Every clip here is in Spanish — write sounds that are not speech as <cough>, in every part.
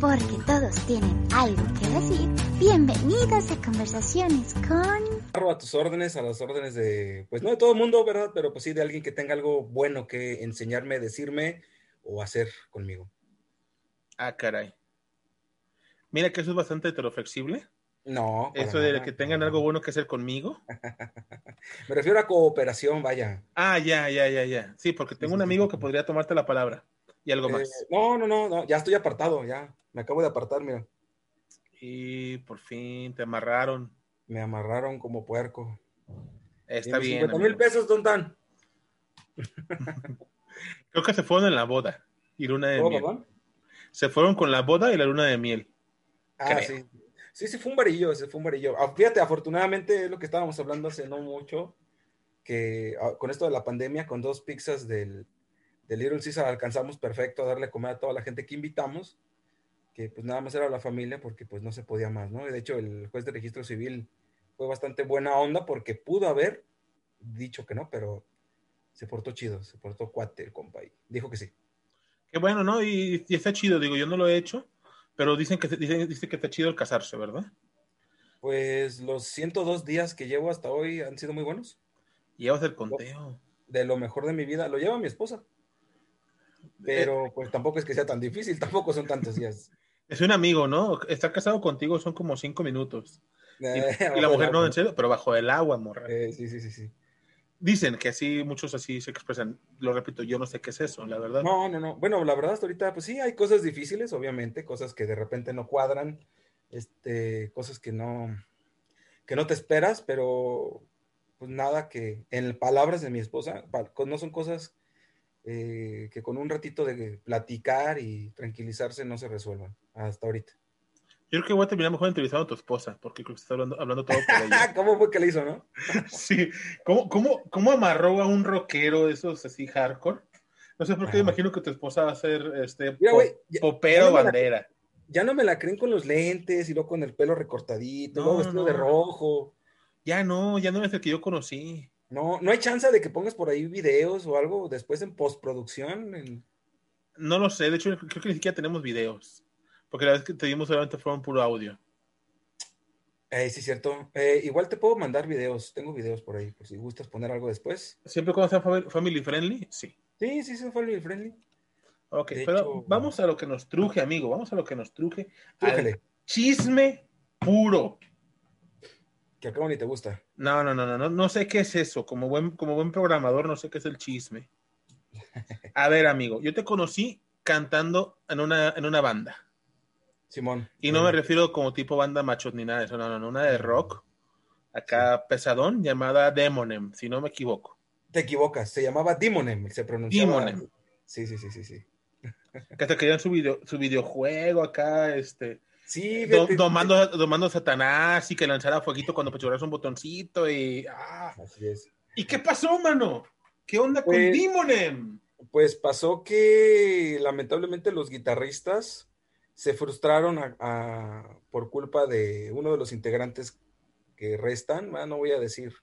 Porque todos tienen algo que decir. Bienvenidos a Conversaciones con... A tus órdenes, a las órdenes de, pues no de todo el mundo, ¿verdad? Pero pues sí de alguien que tenga algo bueno que enseñarme, decirme o hacer conmigo. Ah, caray. Mira que eso es bastante heteroflexible. No. Eso de que tengan algo bueno que hacer conmigo. <laughs> Me refiero a cooperación, vaya. Ah, ya, ya, ya, ya. Sí, porque tengo un amigo que podría tomarte la palabra y algo más. Eh, no, no, no, no, ya estoy apartado, ya. Me acabo de apartar, mira. Y por fin te amarraron. Me amarraron como puerco. Está bien. 50 mil pesos, ¿dónde están? <laughs> Creo que se fueron en la boda y luna de miel. Se fueron con la boda y la luna de miel. Ah, sí. Sí, sí, fue un varillo, ese fue un varillo. Ah, fíjate, afortunadamente es lo que estábamos hablando hace no mucho, que ah, con esto de la pandemia, con dos pizzas del, del Little Caesar alcanzamos perfecto a darle comida a toda la gente que invitamos, que pues nada más era la familia porque pues no se podía más, ¿no? De hecho, el juez de registro civil fue bastante buena onda porque pudo haber dicho que no, pero se portó chido, se portó cuate el compa y dijo que sí. Qué bueno, ¿no? Y, y está chido, digo, yo no lo he hecho, pero dicen que, dicen, dice que está chido el casarse, ¿verdad? Pues los 102 días que llevo hasta hoy han sido muy buenos. Llevas el conteo. De lo mejor de mi vida. Lo lleva mi esposa. Pero pues tampoco es que sea tan difícil, tampoco son tantos días. Es un amigo, ¿no? Estar casado contigo son como cinco minutos. <laughs> y, la mujer no, en serio, pero bajo el agua, morra. Eh, sí, sí, sí, sí. Dicen que así, muchos así se expresan. Lo repito, yo no sé qué es eso, la verdad. No, no, no. Bueno, la verdad, hasta ahorita, pues sí, hay cosas difíciles, obviamente, cosas que de repente no cuadran, este, cosas que no, que no te esperas, pero pues nada que, en palabras de mi esposa, no son cosas eh, que con un ratito de platicar y tranquilizarse no se resuelvan hasta ahorita. Yo creo que voy a terminar mejor entrevistando a tu esposa, porque creo que está hablando, hablando todo por ella. <laughs> ¿Cómo fue que le hizo, no? <laughs> sí. ¿Cómo, cómo, cómo amarró a un rockero de esos así hardcore? No sé por qué, imagino que tu esposa va a ser este popero bandera. ya no me la creen con los lentes y luego con el pelo recortadito, luego vestido de rojo. Ya no, ya no es el que yo conocí. No, no hay chance de que pongas por ahí videos o algo después en postproducción. No lo sé, de hecho creo que ni siquiera tenemos videos. Porque la vez que te dimos solamente un puro audio. Eh, sí, cierto. Eh, igual te puedo mandar videos. Tengo videos por ahí, por si gustas poner algo después. ¿Siempre cuando sea family friendly? Sí. Sí, sí, son family friendly. Ok, pero vamos a lo que nos truje, amigo. Vamos a lo que nos truje. chisme puro. Que acá ni te gusta. No, no, no, no, no, no sé qué es eso. Como buen, como buen programador, no sé qué es el chisme. <laughs> A ver, amigo, yo te conocí cantando en una, en una banda. Simón. Y no me refiero como tipo banda machos ni nada de eso, no, no, no, una de rock, acá pesadón, llamada Demonem, si no me equivoco. Te equivocas, se llamaba Demonem, se pronunciaba. Demonem. Sí, sí, sí, sí, sí. Que hasta querían su, video, su videojuego acá, este. Sí, domando, domando a Satanás y que lanzara fueguito cuando pechoras un botoncito y. Ah. Así es. ¿Y qué pasó, mano? ¿Qué onda con pues, Demonem? Pues pasó que lamentablemente los guitarristas se frustraron por culpa de uno de los integrantes que restan, no voy a decir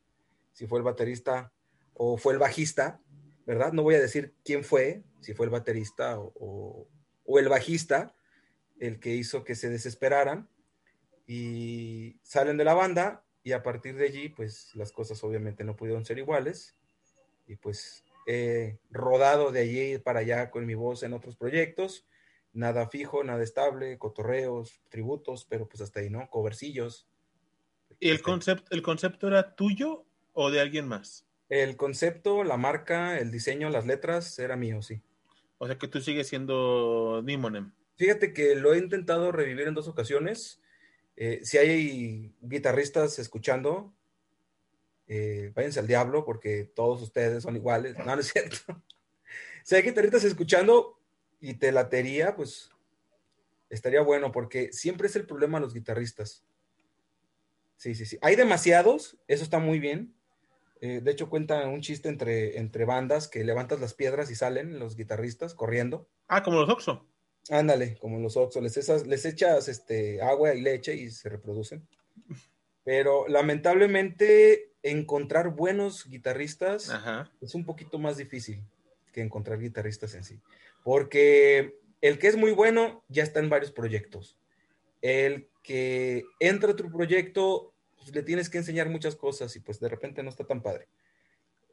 si fue el baterista o fue el bajista, ¿verdad? No voy a decir quién fue, si fue el baterista o, el bajista, el que hizo que se desesperaran y salen de la banda y a partir de allí, pues las cosas obviamente no pudieron ser iguales y pues he rodado de allí para allá con mi voz en otros proyectos nada fijo, nada estable, cotorreos, tributos, pero pues hasta ahí, ¿no? Covercillos. ¿Y el, concepto, el concepto era tuyo o de alguien más? El concepto, la marca, el diseño, las letras, era mío, sí. O sea que tú sigues siendo Nimonem. Fíjate que lo he intentado revivir en dos ocasiones. Eh, si hay guitarristas escuchando, eh, váyanse al diablo porque todos ustedes son iguales. No, no es cierto. <laughs> si hay guitarristas escuchando, y te latería, pues Estaría bueno porque siempre es el problema los guitarristas. Sí, sí, sí. Hay demasiados, eso está muy bien. Eh, de hecho, cuenta un chiste entre, entre bandas que levantas las piedras y salen los guitarristas corriendo. Ah, como los Oxo. Ándale, como los Oxo. Les, les echas este, agua y leche y se reproducen. Pero lamentablemente encontrar buenos guitarristas es un poquito más difícil que encontrar guitarristas en sí. Porque el que es muy bueno ya está en varios proyectos. El que entra a tu proyecto, pues, le tienes que enseñar muchas cosas y pues de repente no está tan padre.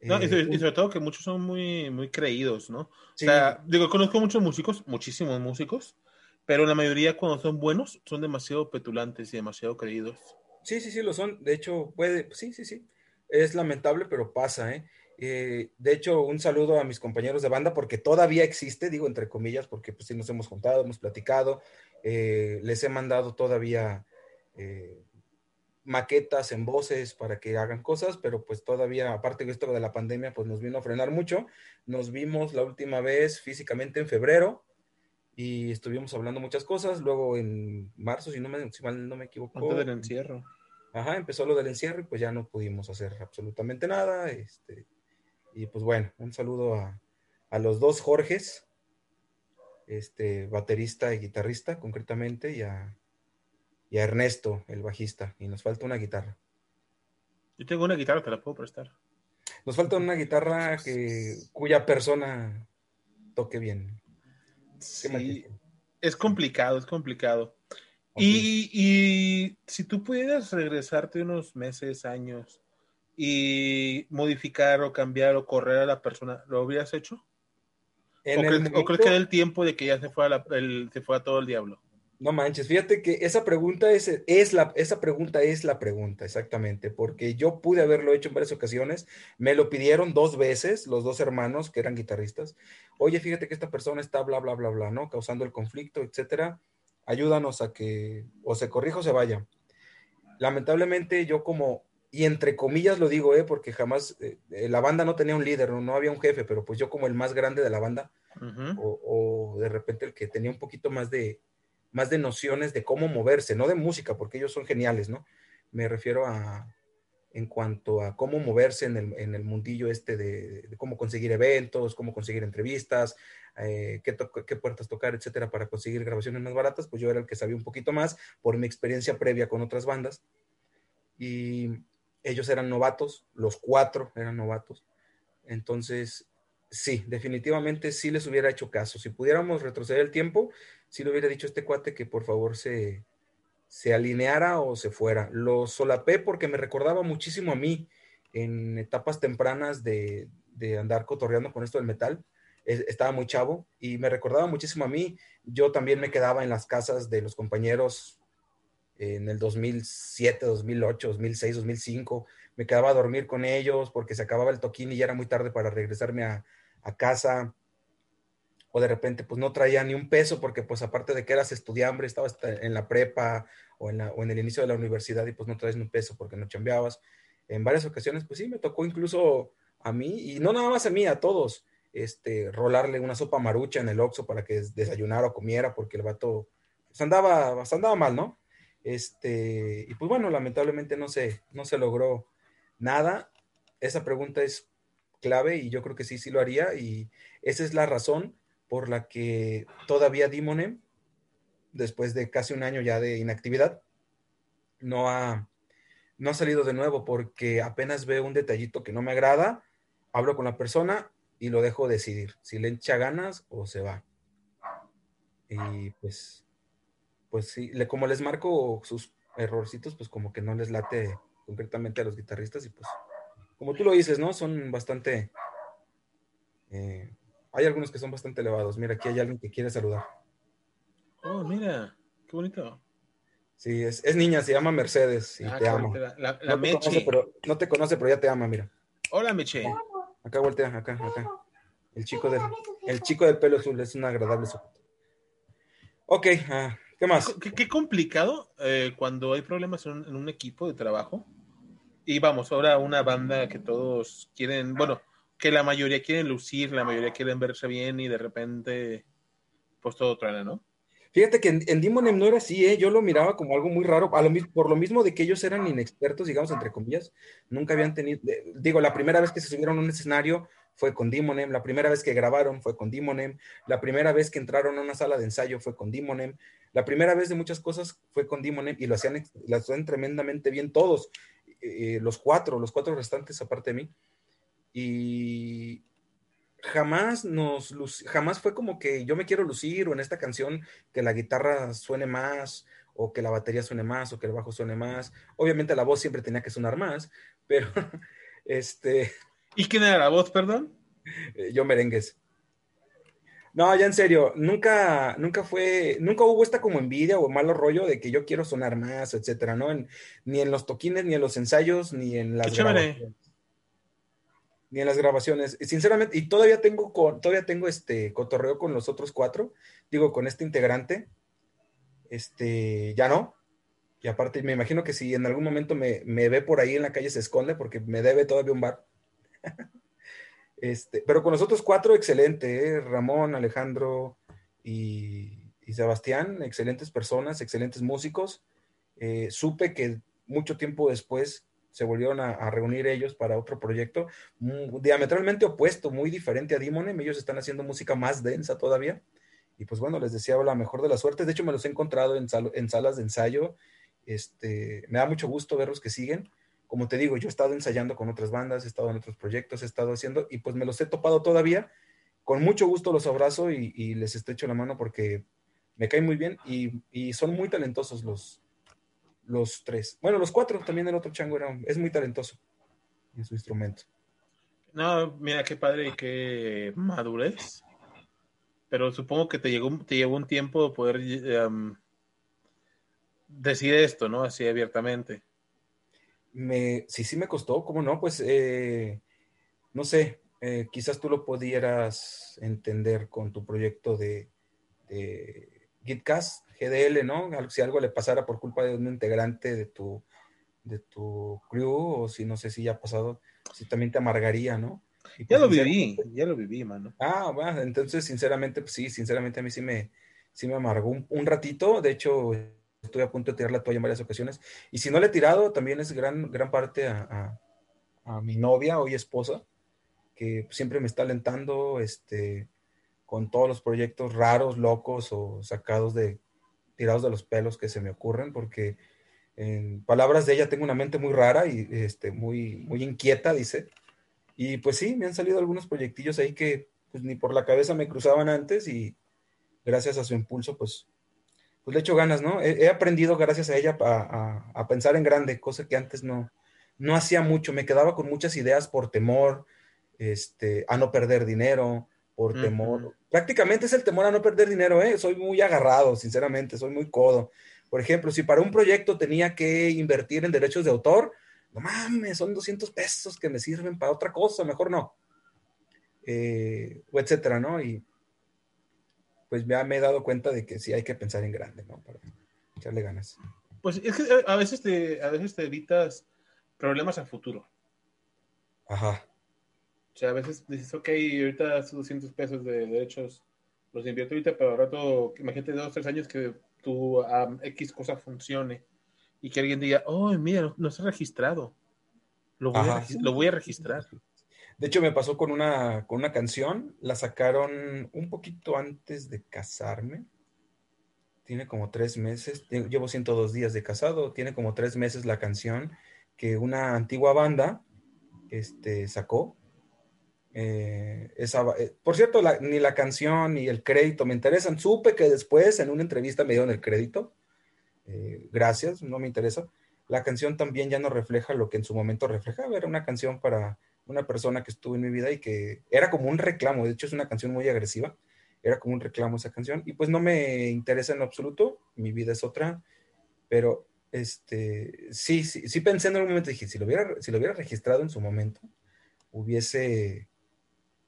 No, y, sobre, eh, todo que muchos son muy, muy creídos, ¿no? O sea, digo, conozco muchos músicos, muchísimos músicos, pero la mayoría cuando son buenos son demasiado petulantes y demasiado creídos. Sí, sí, sí, lo son. De hecho, puede, sí, sí, sí. Es lamentable, pero pasa, ¿eh? Eh, de hecho, un saludo a mis compañeros de banda porque todavía existe, digo entre comillas, porque pues sí nos hemos juntado, hemos platicado, eh, les he mandado todavía eh, maquetas en voces para que hagan cosas, pero pues todavía, aparte de esto de la pandemia, pues nos vino a frenar mucho. Nos vimos la última vez físicamente en febrero y estuvimos hablando muchas cosas, luego en marzo, si no me, si mal no me equivoco. Antes del encierro. Ajá, empezó lo del encierro y pues ya no pudimos hacer absolutamente nada, este y pues bueno, un saludo a, los dos Jorges, este, baterista y guitarrista concretamente, y a, Ernesto, el bajista. Y nos falta una guitarra. Yo tengo una guitarra, te la puedo prestar. Nos falta una guitarra que, cuya persona toque bien. Sí, es complicado, es complicado. Y, y, si tú pudieras regresarte unos meses, años, y modificar o cambiar o correr a la persona, ¿lo hubieras hecho? ¿O, crees, que era el tiempo de que ya se fue, a se fue a todo el diablo? No manches, fíjate que esa pregunta es, es, la, esa pregunta es la pregunta, exactamente, porque yo pude haberlo hecho en varias ocasiones, me lo pidieron dos veces, los dos hermanos que eran guitarristas, oye, fíjate que esta persona está bla, bla, bla, bla, ¿no? Causando el conflicto, etcétera, ayúdanos a que o se corrija o se vaya. Lamentablemente yo como y entre comillas lo digo, ¿eh? porque jamás eh, eh, la banda no tenía un líder, ¿no? había un jefe, pero pues yo como el más grande de la banda, o, de repente el que tenía un poquito más de, más de nociones de cómo moverse, no de música, porque ellos son geniales, ¿no? Me refiero a, en cuanto a cómo moverse en el, en el mundillo este de, cómo conseguir eventos, cómo conseguir entrevistas, eh, qué, qué, puertas tocar, etcétera, para conseguir grabaciones más baratas, pues yo era el que sabía un poquito más por mi experiencia previa con otras bandas. Y ellos eran novatos, los cuatro eran novatos. Entonces, sí, definitivamente sí les hubiera hecho caso. Si pudiéramos retroceder el tiempo, sí le hubiera dicho a este cuate que por favor se, se alineara o se fuera. Lo solapé porque me recordaba muchísimo a mí en etapas tempranas de, de andar cotorreando con esto del metal. Estaba muy chavo y me recordaba muchísimo a mí. Yo también me quedaba en las casas de los compañeros en el 2007, 2008, 2006, 2005. Me quedaba a dormir con ellos porque se acababa el toquín y ya era muy tarde para regresarme a, casa. O de repente, pues no traía ni un peso porque, pues aparte de que eras estudiante, estabas en la prepa o en, o en el inicio de la universidad y pues no traes ni un peso porque no chambeabas. En varias ocasiones, pues sí, me tocó incluso a mí, y no nada más a mí, a todos, este, rolarle una sopa marucha en el Oxxo para que desayunara o comiera porque el vato pues andaba, pues, andaba mal, ¿no? Este, y pues bueno, lamentablemente no se, no se logró nada. Esa pregunta es clave y yo creo que sí, sí lo haría. Y esa es la razón por la que todavía Dimone, después de casi un año ya de inactividad, no ha, no ha salido de nuevo porque apenas veo un detallito que no me agrada, hablo con la persona y lo dejo decidir si le echa ganas o se va. Y pues pues sí, le, como les marco sus errorcitos, pues como que no les late concretamente a los guitarristas y pues, como tú lo dices, ¿no? Son bastante... Eh, hay algunos que son bastante elevados. Mira, aquí hay alguien que quiere saludar. Oh, mira, qué bonito. Sí, es, niña, se llama Mercedes y ah, te ama. La, no, Meche. Te conoce, pero, no te conoce, pero ya te ama, mira. Hola, Meche. Acá voltea, acá, acá. El chico del, el chico del pelo azul es un agradable sujeto. Ok, ah, ¿Qué más? Qué, complicado eh, cuando hay problemas en un, equipo de trabajo. Y vamos, ahora una banda que todos quieren, bueno, que la mayoría quieren lucir, la mayoría quieren verse bien y de repente, pues todo truena, ¿no? Fíjate que en, en no era así, ¿eh? yo lo miraba como algo muy raro, a lo, por lo mismo de que ellos eran inexpertos, digamos, entre comillas, nunca habían tenido, digo, la primera vez que se subieron a un escenario fue con Demonem, la primera vez que grabaron fue con Demonem, la primera vez que entraron a una sala de ensayo fue con Demonem, la primera vez de muchas cosas fue con Demonem y lo hacían, lo hacían tremendamente bien todos, eh, los cuatro, los cuatro restantes aparte de mí, y, jamás nos, jamás fue como que yo me quiero lucir o en esta canción que la guitarra suene más o que la batería suene más o que el bajo suene más. Obviamente la voz siempre tenía que sonar más, pero <laughs> este... ¿Y quién era la voz, perdón? Eh, yo merengues. No, ya en serio, nunca, nunca fue, nunca hubo esta como envidia o malo rollo de que yo quiero sonar más, etcétera, ¿no? ni en los toquines, ni en los ensayos, ni en las ni en las grabaciones. Sinceramente, y todavía tengo, todavía tengo este cotorreo con los otros cuatro, digo, con este integrante, este, ya no. Y aparte, me imagino que si en algún momento me, ve por ahí en la calle se esconde porque me debe todavía un bar. Este, pero con los otros cuatro, excelente, ¿eh? Ramón, Alejandro y, Sebastián, excelentes personas, excelentes músicos. Eh, supe que mucho tiempo después se volvieron a, reunir ellos para otro proyecto diametralmente opuesto, muy diferente a Demonem. Ellos están haciendo música más densa todavía. Y pues bueno, les deseo la mejor de las suertes. De hecho, me los he encontrado en, en salas de ensayo. Este, me da mucho gusto verlos que siguen. Como te digo, yo he estado ensayando con otras bandas, he estado en otros proyectos, he estado haciendo y pues me los he topado todavía. Con mucho gusto los abrazo y, les estrecho la mano porque me caen muy bien y, y son muy talentosos los, los tres. Bueno, los cuatro, también el otro chango era, es muy talentoso en su instrumento. No, mira qué padre y qué madurez. Pero supongo que te llegó, te llevó un tiempo poder em, decir esto, ¿no? Así abiertamente. Me, sí, sí me costó, ¿cómo no? Pues, eh, no sé, eh, quizás tú lo pudieras entender con tu proyecto de, de Gitcast, GDL, ¿no? Si algo le pasara por culpa de un integrante de tu, de tu crew, o si no sé si ya ha pasado, si también te amargaría, ¿no? ya pues, lo viví, ya lo viví, mano. Ah, bueno, entonces sinceramente, pues sí, sinceramente a mí sí me, sí me amargó un, ratito, de hecho estuve a punto de tirar la toalla en varias ocasiones, y si no le he tirado, también es gran, gran parte a, a mi novia, hoy esposa, que siempre me está alentando, este, con todos los proyectos raros, locos o sacados de tirados de los pelos que se me ocurren, porque en palabras de ella tengo una mente muy rara y este, muy, muy inquieta, dice. Y pues sí, me han salido algunos proyectillos ahí que pues, ni por la cabeza me cruzaban antes y gracias a su impulso, pues, pues le echo ganas, ¿no? He, aprendido gracias a ella a, a, pensar en grande, cosa que antes no, no hacía mucho. Me quedaba con muchas ideas por temor, este, a no perder dinero, por temor. Prácticamente es el temor a no perder dinero, ¿eh? Soy muy agarrado, sinceramente, soy muy codo. Por ejemplo, si para un proyecto tenía que invertir en derechos de autor, no mames, son 200 pesos que me sirven para otra cosa, mejor no. Eh, o etcétera, ¿no? Y pues ya me he dado cuenta de que sí hay que pensar en grande, ¿no? Para echarle ganas. Pues es que eh, a veces te, a veces te evitas problemas a futuro. Ajá. O sea, a veces dices, ok, ahorita esos 200 pesos de derechos los invierto ahorita, pero al rato, imagínate dos, tres años que tu X cosa funcione y que alguien diga, oh, mira, no, está registrado. Lo voy, a, lo voy a registrar. De hecho, me pasó con una, con una canción, la sacaron un poquito antes de casarme. Tiene como tres meses, llevo 102 días de casado, tiene como tres meses la canción que una antigua banda este, sacó eh, esa, eh, por cierto, ni la canción ni el crédito me interesan. Supe que después en una entrevista me dieron el crédito. Eh, gracias, no me interesa. La canción también ya no refleja lo que en su momento reflejaba. Era una canción para una persona que estuvo en mi vida y que era como un reclamo. De hecho, es una canción muy agresiva. Era como un reclamo esa canción. Y pues no me interesa en absoluto. Mi vida es otra. Pero este, sí, sí, sí pensé en algún momento. Dije, si lo hubiera, si lo hubiera registrado en su momento, hubiese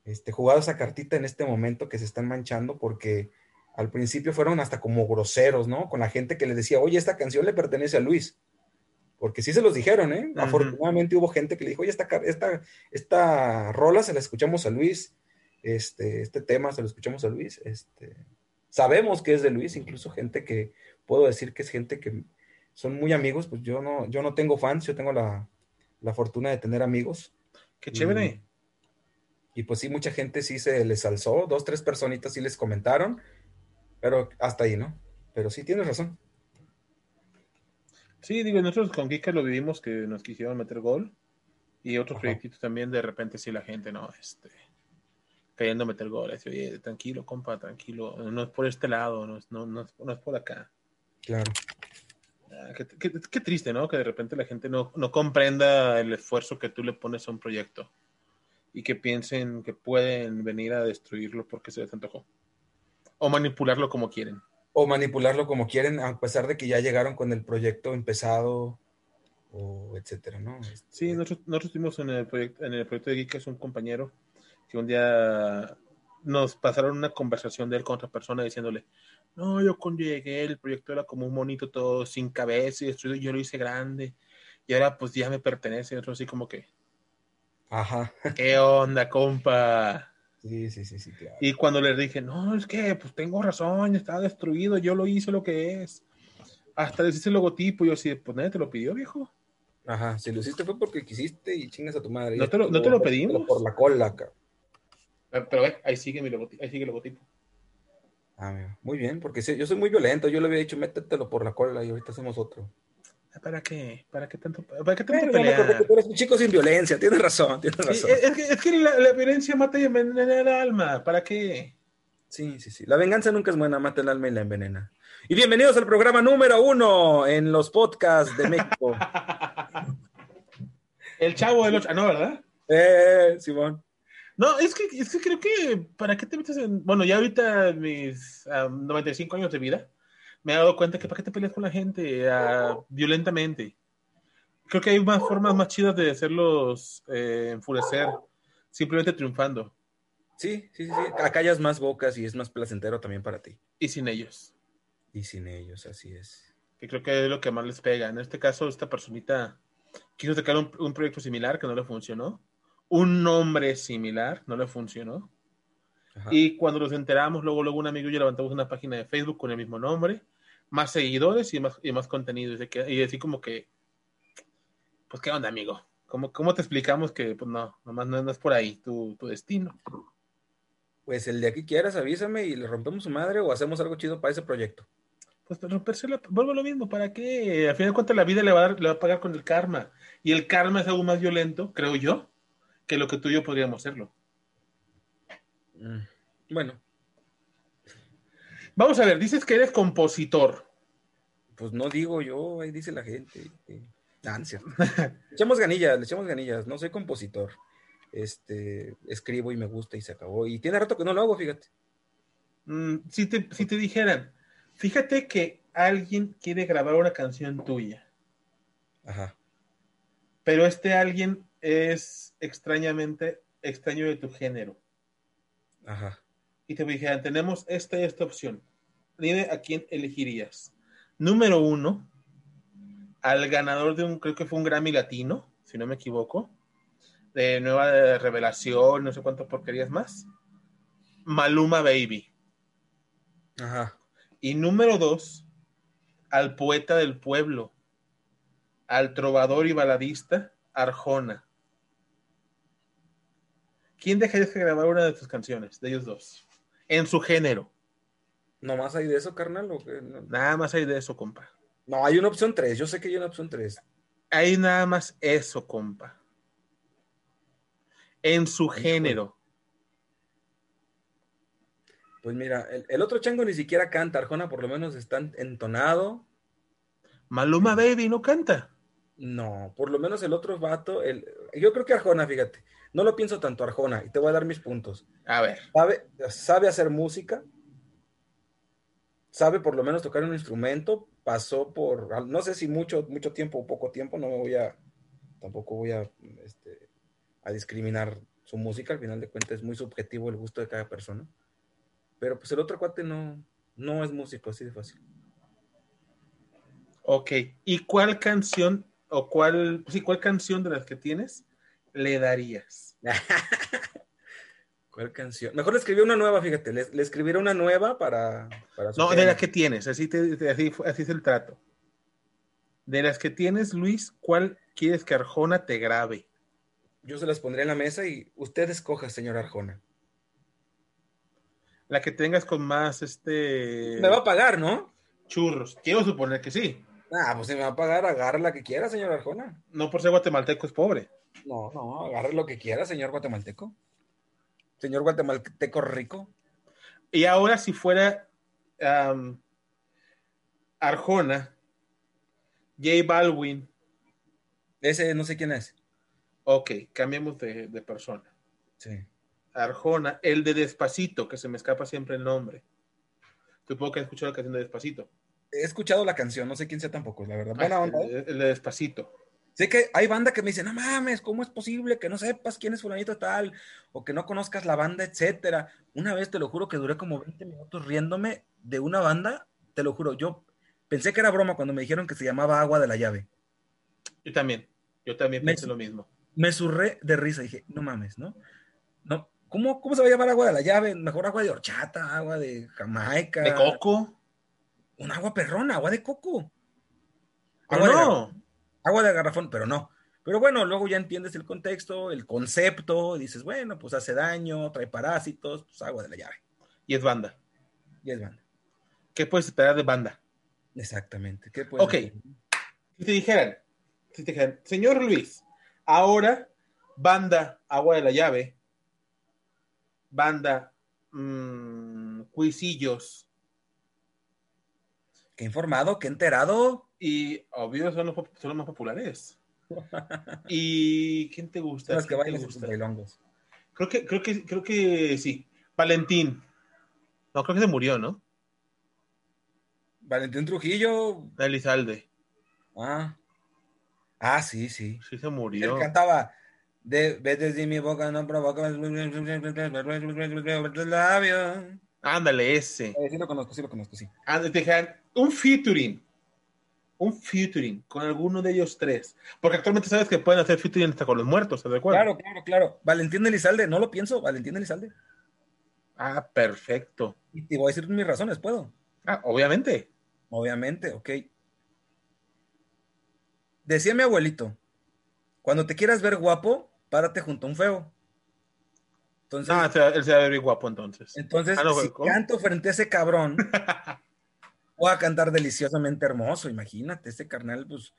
este, jugado esa cartita en este momento que se están manchando porque al principio fueron hasta como groseros, ¿no? Con la gente que les decía, oye, esta canción le pertenece a Luis. Porque sí se los dijeron, ¿eh? Afortunadamente hubo gente que le dijo, oye, esta, esta, esta rola se la escuchamos a Luis, este, este tema se lo escuchamos a Luis, este, sabemos que es de Luis, incluso gente que puedo decir que es gente que son muy amigos, pues yo no, yo no tengo fans, yo tengo la, fortuna de tener amigos. Qué chévere. Y, pues sí, mucha gente sí se les alzó, dos, tres personitas sí les comentaron, pero hasta ahí, ¿no? Pero sí tienes razón. Sí, digo, nosotros con Kika lo vivimos que nos quisieron meter gol y otros proyectitos también, de repente sí la gente, ¿no? Este, cayendo a meter goles. Oye, tranquilo, compa, tranquilo. No es por este lado, no es, no, no es, por acá. Claro. Ah, qué, triste, ¿no? Que de repente la gente no, no comprenda el esfuerzo que tú le pones a un proyecto y que piensen que pueden venir a destruirlo porque se les antojó. O manipularlo como quieren. O manipularlo como quieren, a pesar de que ya llegaron con el proyecto empezado, o etcétera, ¿no? Sí, este nosotros, nosotros estuvimos en el proyecto, en el proyecto de Geek, que es un compañero que un día nos pasaron una conversación de él con otra persona diciéndole, no, yo cuando llegué el proyecto era como un monito todo sin cabeza y destruido, yo lo hice grande y ahora pues ya me pertenece, y otro así como que, ajá, ¿qué onda, compa? Sí, sí, sí, sí, claro. Y cuando le dije, no, es que pues tengo razón, está destruido, yo lo hice lo que es. Hasta decís el logotipo, yo así, pues nadie te lo pidió, viejo. Ajá, si lo hiciste fue porque quisiste y chingas a tu madre. No te lo, no te lo pedimos. Por la cola, cabrón. Pero ve, ahí sigue mi logotipo, ahí sigue el logotipo. Ah, muy bien, porque yo soy muy violento, yo le había dicho métetelo por la cola y ahorita hacemos otro. Ah, ¿Para qué? ¿Para qué tanto, para qué tanto pelear? tú eres un chico sin violencia, tienes razón, tienes razón. es que, es que la, violencia mata y envenena el alma, ¿para qué? Sí, sí, sí. La venganza nunca es buena, mata el alma y la envenena. Y bienvenidos al programa número uno en los podcasts de México. <laughs> el chavo del ocho, ah, no, ¿verdad? Eh, Simón. No, es que, es que creo que, ¿para qué te metes en...? Bueno, ya ahorita mis 95 años de vida, me he dado cuenta que ¿para qué te peleas con la gente uh, violentamente? Creo que hay más formas más chidas de hacerlos eh, enfurecer, simplemente triunfando. Sí, sí, sí, sí. Acallas más bocas y es más placentero también para ti. Y sin ellos. Y sin ellos, así es. Que creo que es lo que más les pega. En este caso, esta personita quiso sacar un proyecto similar que no le funcionó un nombre similar, no le funcionó. Y cuando nos enteramos, luego, luego un amigo y yo levantamos una página de Facebook con el mismo nombre, más seguidores y más, y más contenido. Y, así como que, pues, ¿qué onda, amigo? ¿Cómo, cómo te explicamos que, pues, no, nomás no, es por ahí tu, tu, destino? Pues el de aquí quieras, avísame y le rompemos su madre o hacemos algo chido para ese proyecto. Pues romperse la, vuelvo a lo mismo, ¿para qué? Al final de cuentas la vida le va, a dar, le va a pagar con el karma. Y el karma es algo más violento, creo yo, que lo que tú y yo podríamos hacerlo. Mm, bueno. Vamos a ver, dices que eres compositor. Pues no digo yo, ahí dice la gente. <laughs> Ansia. echamos ganillas, le echamos ganillas. No soy compositor. Este, escribo y me gusta y se acabó. Y tiene rato que no lo hago, fíjate. Mm, si, te, si te dijeran, fíjate que alguien quiere grabar una canción tuya. Ajá. Pero este alguien es extrañamente extraño de tu género. Ajá. Y te dijeran, tenemos esta y esta opción. Dime a quién elegirías. Número uno, al ganador de un, creo que fue un Grammy Latino, si no me equivoco, de nueva revelación, no sé cuántas porquerías más. Maluma Baby. Ajá. Y número dos, al poeta del pueblo, al trovador y baladista Arjona. ¿Quién dejarías que grabar una de tus canciones, de ellos dos? En su género. ¿No más hay de eso, carnal? Nada más hay de eso, compa. No, hay una opción 3. Yo sé que hay una opción 3. Hay nada más eso, compa. En su género. Pues mira, el, otro chango ni siquiera canta. Arjona por lo menos está entonado. Maluma Baby no canta. No, por lo menos el otro vato, el, yo creo que Arjona, fíjate. No lo pienso tanto Arjona y te voy a dar mis puntos. A ver. Sabe, sabe hacer música, sabe por lo menos tocar un instrumento, pasó por, no sé si mucho, mucho tiempo o poco tiempo, no me voy a, tampoco voy a, este, a discriminar su música, al final de cuentas es muy subjetivo el gusto de cada persona. Pero pues el otro cuate no, no es músico, así de fácil. Ok, ¿y cuál canción o cuál, sí, cuál canción de las que tienes le darías? <laughs> ¿Cuál canción? Mejor le escribí una nueva, fíjate. Le, le escribiré una nueva para. No, de las que tienes, así, te- te- así, así es el trato. De las que tienes, Luis, ¿cuál quieres que Arjona te grabe? Yo se las pondré en la mesa y usted escoja, señor Arjona. La que tengas con más este Me va a pagar, ¿no? churros. Quiero suponer que sí. Ah, pues si me va a pagar, agarre la que quiera, señor Arjona. No por ser guatemalteco es pobre. No, no, agarre lo que quiera, señor guatemalteco. Señor guatemalteco rico. Y ahora si fuera Arjona, J Balwin, Ese no sé quién es. ok, cambiemos de, de persona. Sí. Arjona, el de Despacito, que se me escapa siempre el nombre. Supongo que has escuchado la canción de Despacito. He escuchado la canción, no sé quién sea tampoco, la verdad. Buena Ah, onda. ¿eh? el, el de Despacito. Sé que hay banda que me dice, no mames, ¿cómo es posible que no sepas quién es fulanito tal? O que no conozcas la banda, etcétera. Una vez te lo juro que duré como 20 minutos riéndome de una banda, te lo juro, yo pensé que era broma cuando me dijeron que se llamaba Agua de la Llave. Yo también. Yo también Me- pensé lo mismo. Me surré de risa, dije, no mames, ¿no? No, ¿cómo, cómo se va a llamar Agua de la Llave? Mejor agua de horchata, agua de Jamaica. De coco. Un agua perrona, agua de coco. Pero Agua de no. Agua de garrafón, pero no. Pero bueno, luego ya entiendes el contexto, el concepto, y dices, bueno, pues hace daño, trae parásitos, pues agua de la llave. Y es banda. Y es banda. ¿Qué puedes esperar de banda? Exactamente. ¿Qué puedes Ok. Si te dijeran, si te dijeran, señor Luis, ahora banda Agua de la Llave, banda mm, Cuisillos Qué informado, qué enterado. Y obvio son los, son los más populares. <laughs> ¿Y quién te gusta? Las que ¿Quién te bailan bailongos. Creo que, creo que, creo que sí. Valentín. No, creo que se murió, ¿no? Valentín Trujillo. Elizalde. Ah. Ah, sí, sí. Sí se Él murió. cantaba. De, vete de mi boca, no provoca labios. Ándale, ese. Eh, Sí lo conozco, sí lo conozco, sí. Ah, te dijeran, un featuring. Un featuring con alguno de ellos tres. Porque actualmente sabes que pueden hacer featuring hasta con los muertos, ¿estás de acuerdo? Claro, claro, claro. Valentín Elizalde, no lo pienso, Valentín Elizalde. Ah, perfecto. Y te voy a decir mis razones, ¿puedo? Ah, obviamente. Obviamente, ok. Decía mi abuelito, cuando te quieras ver guapo, párate junto a un feo. Entonces, Ah, él se va- a ver guapo entonces. entonces ah, no, si ¿cómo? canto frente a ese cabrón, <laughs> voy a cantar deliciosamente hermoso, imagínate, ese carnal, pues,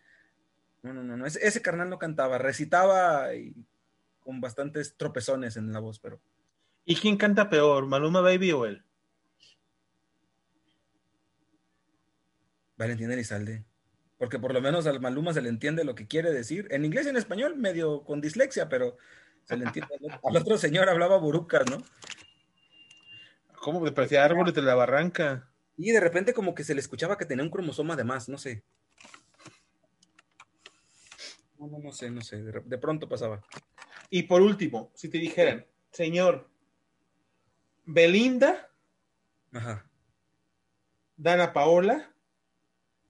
no, no, no, no, ese, ese carnal no cantaba, recitaba y con bastantes tropezones en la voz, pero ¿Y quién canta peor, Maluma Baby o él? Valentín Elizalde. Porque por lo menos al Maluma se le entiende lo que quiere decir. En inglés y en español, medio con dislexia, pero se le entiende. <laughs> Al otro- señor hablaba burucas, ¿no? ¿Cómo? Me parecía árboles de la barranca. Y de repente como que se le escuchaba que tenía un cromosoma de más, no sé. No, no, no sé, no sé. De, pronto pasaba. Y por último, si te dijeran, señor, Belinda, Ajá. Dana Paola,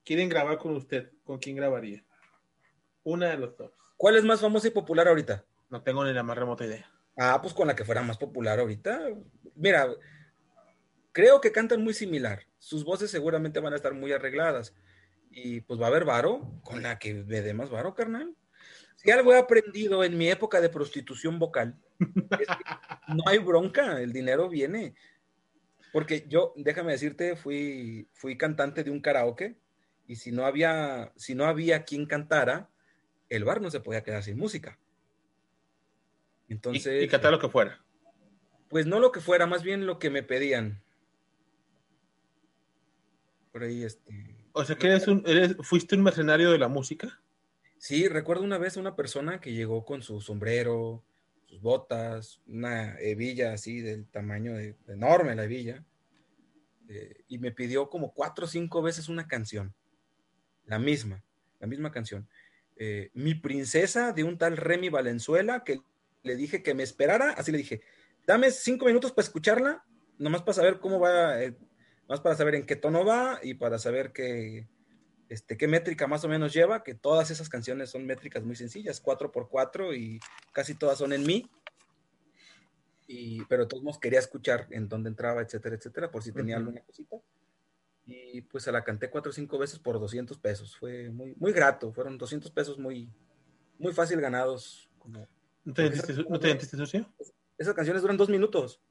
quieren grabar con usted, ¿con quién grabaría? Una de los dos. ¿Cuál es más famosa y popular ahorita? No tengo ni la más remota idea. Ah, pues con la que fuera más popular ahorita. Mira, creo que cantan muy similar. Sus voces seguramente van a estar muy arregladas. Y pues va a haber varo con la que me dé más varo, carnal. Si algo he aprendido en mi época de prostitución vocal, es que no hay bronca, el dinero viene. Porque yo, déjame decirte, fui, fui cantante de un karaoke y si no había, si no había quien cantara, el bar no se podía quedar sin música. Y- Entonces, y, cantar lo que fuera. pues no lo que fuera, más bien lo que me pedían. Por ahí, este. O sea que eres un, eres, fuiste un mercenario de la música. Sí, recuerdo una vez una persona que llegó con su sombrero, sus botas, una hebilla así del tamaño de, enorme la hebilla, eh, y me pidió como cuatro o cinco veces una canción, la misma, la misma canción. Eh, mi princesa de un tal Remy Valenzuela, que le dije que me esperara, así le dije, dame cinco minutos para escucharla, nomás para saber cómo va, eh, más para saber en qué tono va y para saber qué, este, qué métrica más o menos lleva, que todas esas canciones son métricas muy sencillas, 4x4 y casi todas son en mi. Y, pero de todos modos quería escuchar en dónde entraba, etcétera, etcétera, por si tenía alguna cosita. Y pues se la canté cuatro o cinco veces por 200 pesos. Fue muy, muy grato. Fueron 200 pesos muy, muy fácil ganados. Como, ¿No te sentiste, sucio? Esas canciones duran dos minutos.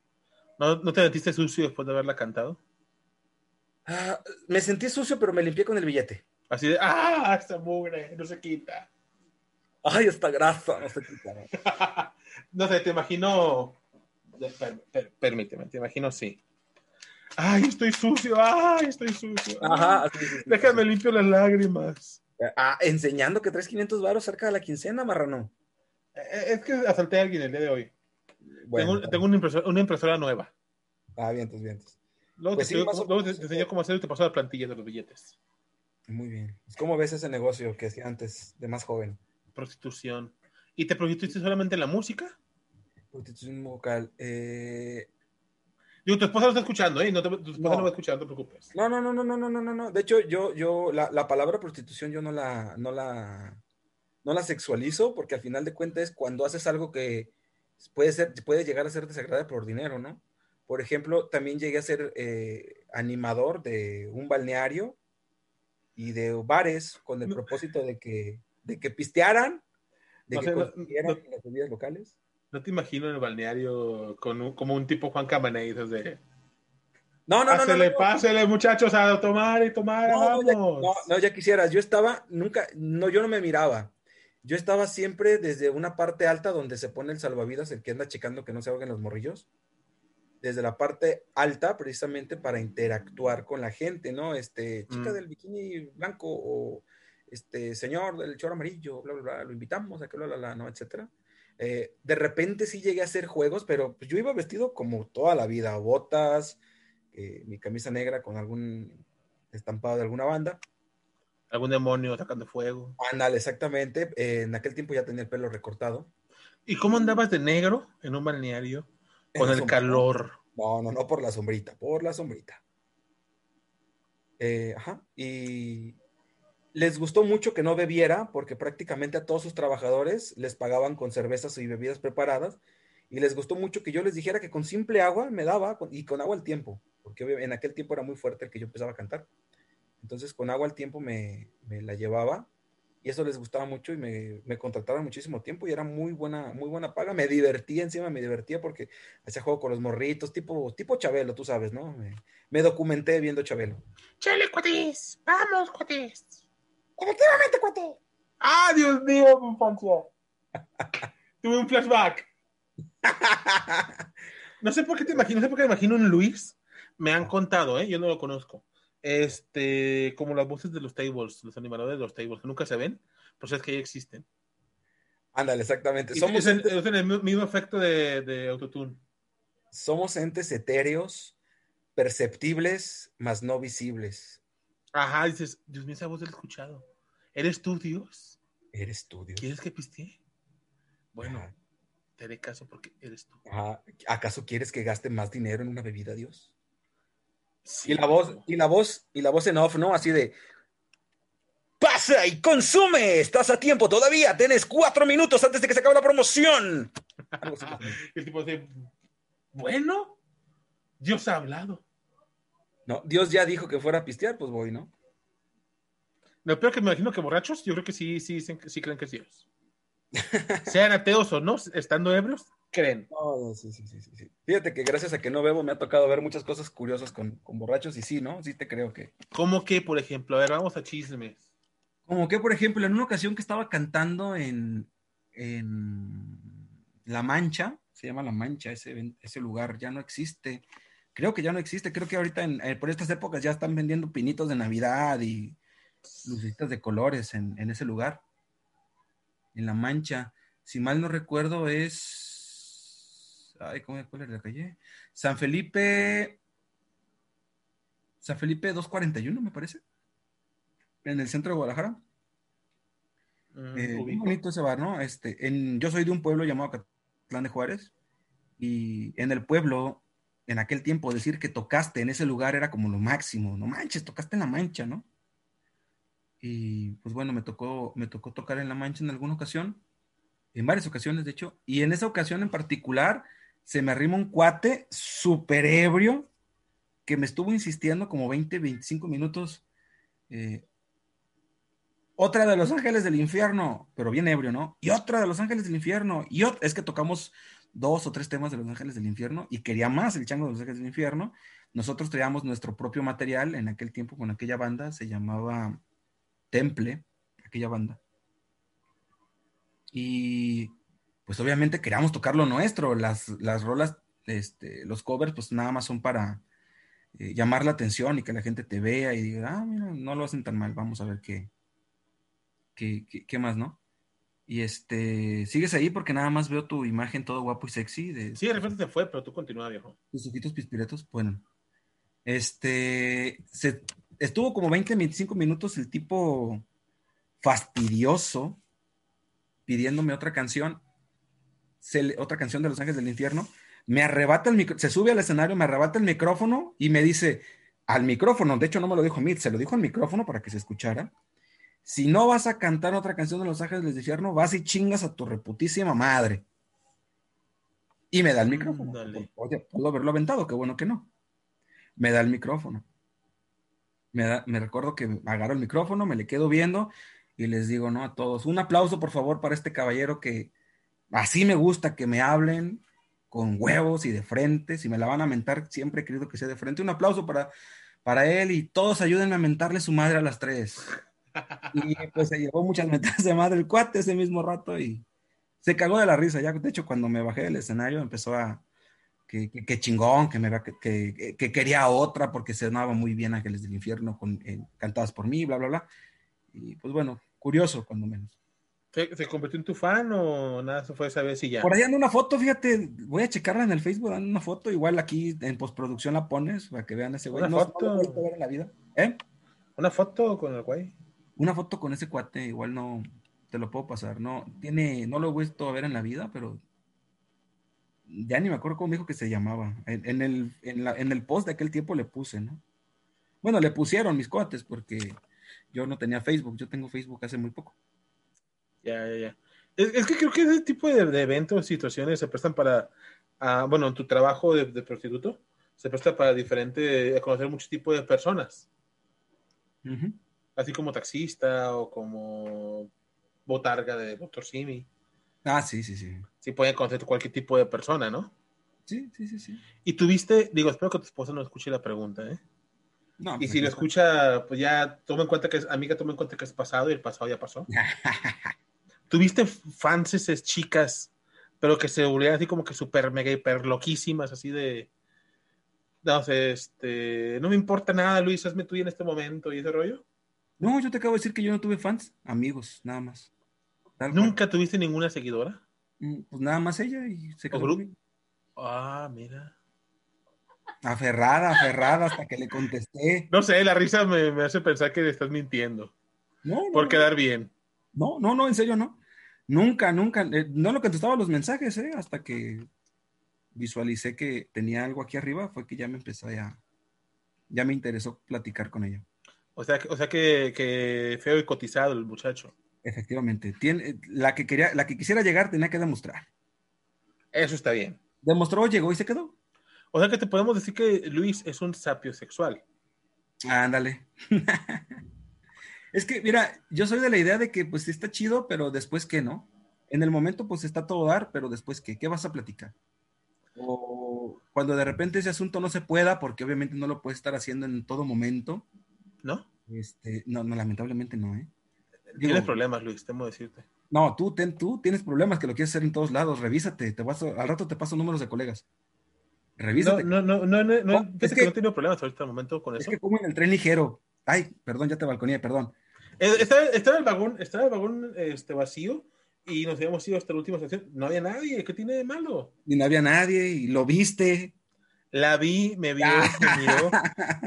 ¿No, ¿No te sentiste sucio después de haberla cantado? Ah, me sentí sucio, pero me limpié con el billete. Así de, ¡ah! Esta mugre, no se quita. ¡Ay, esta grasa! No se quita. no <laughs> sé, te imagino. permíteme, te imagino sí. ¡Ay, estoy sucio! ¡Ay, estoy sucio! Ajá, Déjame limpio las lágrimas. Ah, enseñando que traes 500 baros cerca de la quincena, marrano. Eh, es que asalté a alguien el día de hoy. tengo, una, impresora, una, impresora, nueva. Ah, vientos, vientos. Luego, pues te, enseño cómo hacer y te paso la plantilla de los billetes. Muy bien. ¿Cómo ves ese negocio que hacía antes, de más joven? Prostitución. ¿Y te prostituiste solamente en la música? Prostitución vocal. Eh... Digo, tu esposa lo está escuchando, ¿eh? No te, tu esposa no. va a escuchar, no te preocupes. No, no, no, no, no, no, no, no. De hecho, yo, yo, la, la palabra prostitución yo no la, no la, no la sexualizo, porque al final de cuentas es cuando haces algo que puede ser, puede llegar a ser desagradable por dinero, ¿no? Por ejemplo, también llegué a ser eh, animador de un balneario y de bares con el propósito de que, de que pistearan, de que las bebidas locales. No te imagino en el balneario con como un tipo Juan Camaney, de... No, no, no, no, no, pásele, muchachos, a tomar y tomar, no, No, no, ya quisieras. Yo estaba, nunca, no, yo no me miraba. Yo estaba siempre desde una parte alta donde se pone el salvavidas, el que anda checando que no se ahoguen los morrillos desde la parte alta precisamente para interactuar con la gente, ¿no? Este, chica mm. del bikini blanco o este señor del chorro amarillo, bla, bla, bla, lo invitamos a que lo la, la, ¿no? Etcétera. Eh, de repente sí llegué a hacer juegos, pero pues yo iba vestido como toda la vida, botas, eh, mi camisa negra con algún estampado de alguna banda. Algún demonio sacando fuego. Ándale, exactamente. Eh, en aquel tiempo ya tenía el pelo recortado. ¿Y cómo andabas de negro en un balneario? Con el calor. No, no, no por la sombrita, por la sombrita. Eh, ajá. Y les gustó mucho que no bebiera porque prácticamente a todos sus trabajadores les pagaban con cervezas y bebidas preparadas. Y les gustó mucho que yo les dijera que con simple agua me daba y con agua al tiempo, porque en aquel tiempo era muy fuerte el que yo empezaba a cantar. Entonces con agua al tiempo me, me la llevaba y eso les gustaba mucho y me, me, contrataron muchísimo tiempo y era muy buena, muy buena paga. Me divertía encima, me divertía porque hacía juego con los morritos, tipo, tipo Chabelo, tú sabes, ¿no? Me, documenté viendo Chabelo. Chale, cuatis, vamos, cuatis. Efectivamente, cuate. Ah, Dios mío, mi infancia. <laughs> Tuve un flashback. <laughs> no sé por qué te imagino, no sé por qué me imagino un Luis. Me han contado, ¿eh? Yo no lo conozco este, como las voces de los tables, los animadores de los tables, que nunca se ven, pues es que ya existen. Ándale, exactamente. Somos es, el mismo efecto de, de autotune. Somos entes etéreos, perceptibles, mas no visibles. Ajá, dices, Dios mío, esa voz la he escuchado. ¿Eres tú, Dios? Eres tú, Dios. ¿Quieres que pistee? Bueno, te haré caso porque eres tú. Ajá. ¿Acaso quieres que gaste más dinero en una bebida, Dios? Y la voz, y la voz, y la voz en off, ¿no? Así de pasa y consume, estás a tiempo todavía, tienes cuatro minutos antes de que se acabe la promoción. <laughs> El tipo de, bueno, Dios ha hablado. No, Dios ya dijo que fuera a pistear, pues voy, ¿no? Lo peor que me imagino que borrachos, yo creo que sí, sí, sí, creen que es Dios. Sean ateos o no, estando ebrios, creen. sí, sí, sí, sí, Fíjate que gracias a que no bebo me ha tocado ver muchas cosas curiosas con, borrachos y sí, ¿no? Sí te creo que. ¿Cómo que, por ejemplo? A ver, vamos a chismes. Como que, por ejemplo, en una ocasión que estaba cantando en, en La Mancha, se llama La Mancha, ese, ese lugar ya no existe. Creo que ya no existe, creo que ahorita en, eh, por estas épocas ya están vendiendo pinitos de Navidad y lucecitas de colores en, en ese lugar. En La Mancha. Si mal no recuerdo, es Ay, ¿cómo cuál era la calle? San Felipe. San Felipe 241, me parece. En el centro de Guadalajara. Mm, eh, muy bonito ese bar, ¿no? Este, en, yo soy de un pueblo llamado Catlán de Juárez. Y en el pueblo, en aquel tiempo, decir que tocaste en ese lugar era como lo máximo. No manches, tocaste en la mancha, ¿no? Y pues bueno, me tocó, me tocó tocar en la mancha en alguna ocasión, en varias ocasiones, de hecho. Y en esa ocasión en particular, se me arrima un cuate súper ebrio que me estuvo insistiendo como 20, 25 minutos. Eh, otra de Los Ángeles del Infierno, pero bien ebrio, ¿no? Y otra de Los Ángeles del Infierno. Y es que tocamos dos o tres temas de Los Ángeles del Infierno y quería más el chango de Los Ángeles del Infierno. Nosotros traíamos nuestro propio material en aquel tiempo con aquella banda, se llamaba Temple, aquella banda. Y pues obviamente queríamos tocar lo nuestro, las, las rolas, este, los covers, pues nada más son para eh, llamar la atención y que la gente te vea y diga, ah, mira, no lo hacen tan mal, vamos a ver qué, qué, qué, más, ¿no? Y este, sigues ahí porque nada más veo tu imagen todo guapo y sexy. De, sí, de repente se fue, pero tú continúa, viejo. Tus ojitos pispiretos, bueno. Este, se, estuvo como 20, 25 minutos el tipo fastidioso pidiéndome otra canción, otra canción de Los Ángeles del Infierno. Me arrebata el micrófono, se sube al escenario, me arrebata el micrófono y me dice al micrófono, de hecho no me lo dijo mí, se lo dijo al micrófono para que se escuchara. Si no vas a cantar otra canción de Los Ángeles del Infierno, vas y chingas a tu reputísima madre. Y me da el micrófono. Oye, pudo haberlo aventado, qué bueno que no me da el micrófono. Me, me recuerdo que agarro el micrófono, me le quedo viendo y les digo, ¿no? A todos, un aplauso por favor para este caballero que así me gusta que me hablen con huevos y de frente, si me la van a mentar, siempre he querido que sea de frente. Un aplauso para, para él y todos ayúdenme a mentarle su madre a las tres. Y pues se llevó muchas mentadas de madre el cuate ese mismo rato y se cagó de la risa. Ya, de hecho, cuando me bajé del escenario empezó a, que, chingón, que, me, que, que, quería otra porque sonaba muy bien Ángeles del Infierno con, cantadas por mí, bla, bla, bla. Y pues bueno, curioso cuando menos. ¿Se, convirtió en tu fan o nada se fue esa vez y ya? Por ahí anda una foto, fíjate, voy a checarla en el Facebook, dan una foto, igual aquí en postproducción la pones para que vean ese güey. ¿Una foto? ver en la vida. ¿Eh? ¿Una foto con el güey? Una foto con ese cuate, igual no te lo puedo pasar, no, tiene, no lo he visto a ver en la vida, pero ya ni me acuerdo cómo me dijo que se llamaba. En, el, en, el post de aquel tiempo le puse, ¿no? Bueno, le pusieron mis cuates porque yo no tenía Facebook, yo tengo Facebook hace muy poco. Ya, ya, ya. Es, que creo que ese tipo de, de eventos, situaciones se prestan para, uh, bueno, en tu trabajo de, prostituto, se presta para diferente, conocer muchos tipos de personas. Así como taxista o como botarga de Doctor Simi. Ah, sí, sí, sí. Sí, pueden conocer cualquier tipo de persona, ¿no? Sí, sí, sí, sí. Y tuviste, digo, espero que tu esposa no escuche la pregunta, ¿eh? No, y pues si lo escucha, pues ya toma en cuenta que es, amiga, toma en cuenta que es pasado y el pasado ya pasó. <laughs> ¿Tuviste fans esas chicas, pero que se volvían así como que súper mega hiper loquísimas, así de. No sé, este. No me importa nada, Luis, hazme tú en este momento y ese rollo. No, yo te acabo de decir que yo no tuve fans, amigos, nada más. ¿Nunca tuviste ninguna seguidora? Mm, pues nada más ella y se casó Ah, mira. Aferrada, aferrada hasta que le contesté. No sé, la risa me, hace pensar que le estás mintiendo. No, Por quedar bien. No, no, no, en serio no. Nunca, nunca. Eh, no lo contestaba los mensajes, ¿eh? Hasta que visualicé que tenía algo aquí arriba, fue que ya me empezó a. Ya me interesó platicar con ella. O sea, o sea que, que feo y cotizado el muchacho. Efectivamente. Tiene, la, que quería, la que quisiera llegar tenía que demostrar. Eso está bien. Demostró, llegó y se quedó. O sea que te podemos decir que Luis es un sapio sexual. Ándale. <laughs> es que, mira, yo soy de la idea de que pues está chido, pero después qué, ¿no? En el momento pues está todo dar, pero después qué, ¿qué vas a platicar? O cuando de repente ese asunto no se pueda, porque obviamente no lo puedes estar haciendo en todo momento. ¿No? Este, no, no, lamentablemente no, ¿eh? Tienes problemas, Luis, temo decirte. No, tú, ten, tú tienes problemas que lo quieres hacer en todos lados. Revísate, te vas al rato te paso números de colegas. Revísate. No, no, no, no, no, es que, no tengo problemas ahorita el momento con eso. Es que como en el tren ligero. Ay, perdón, ya te balconé, perdón. Estaba, estaba, el vagón, estaba el vagón este, vacío y nos habíamos ido hasta la última estación. No había nadie, ¿qué tiene de malo? Y no había nadie, y lo viste. La vi, me vio, me miró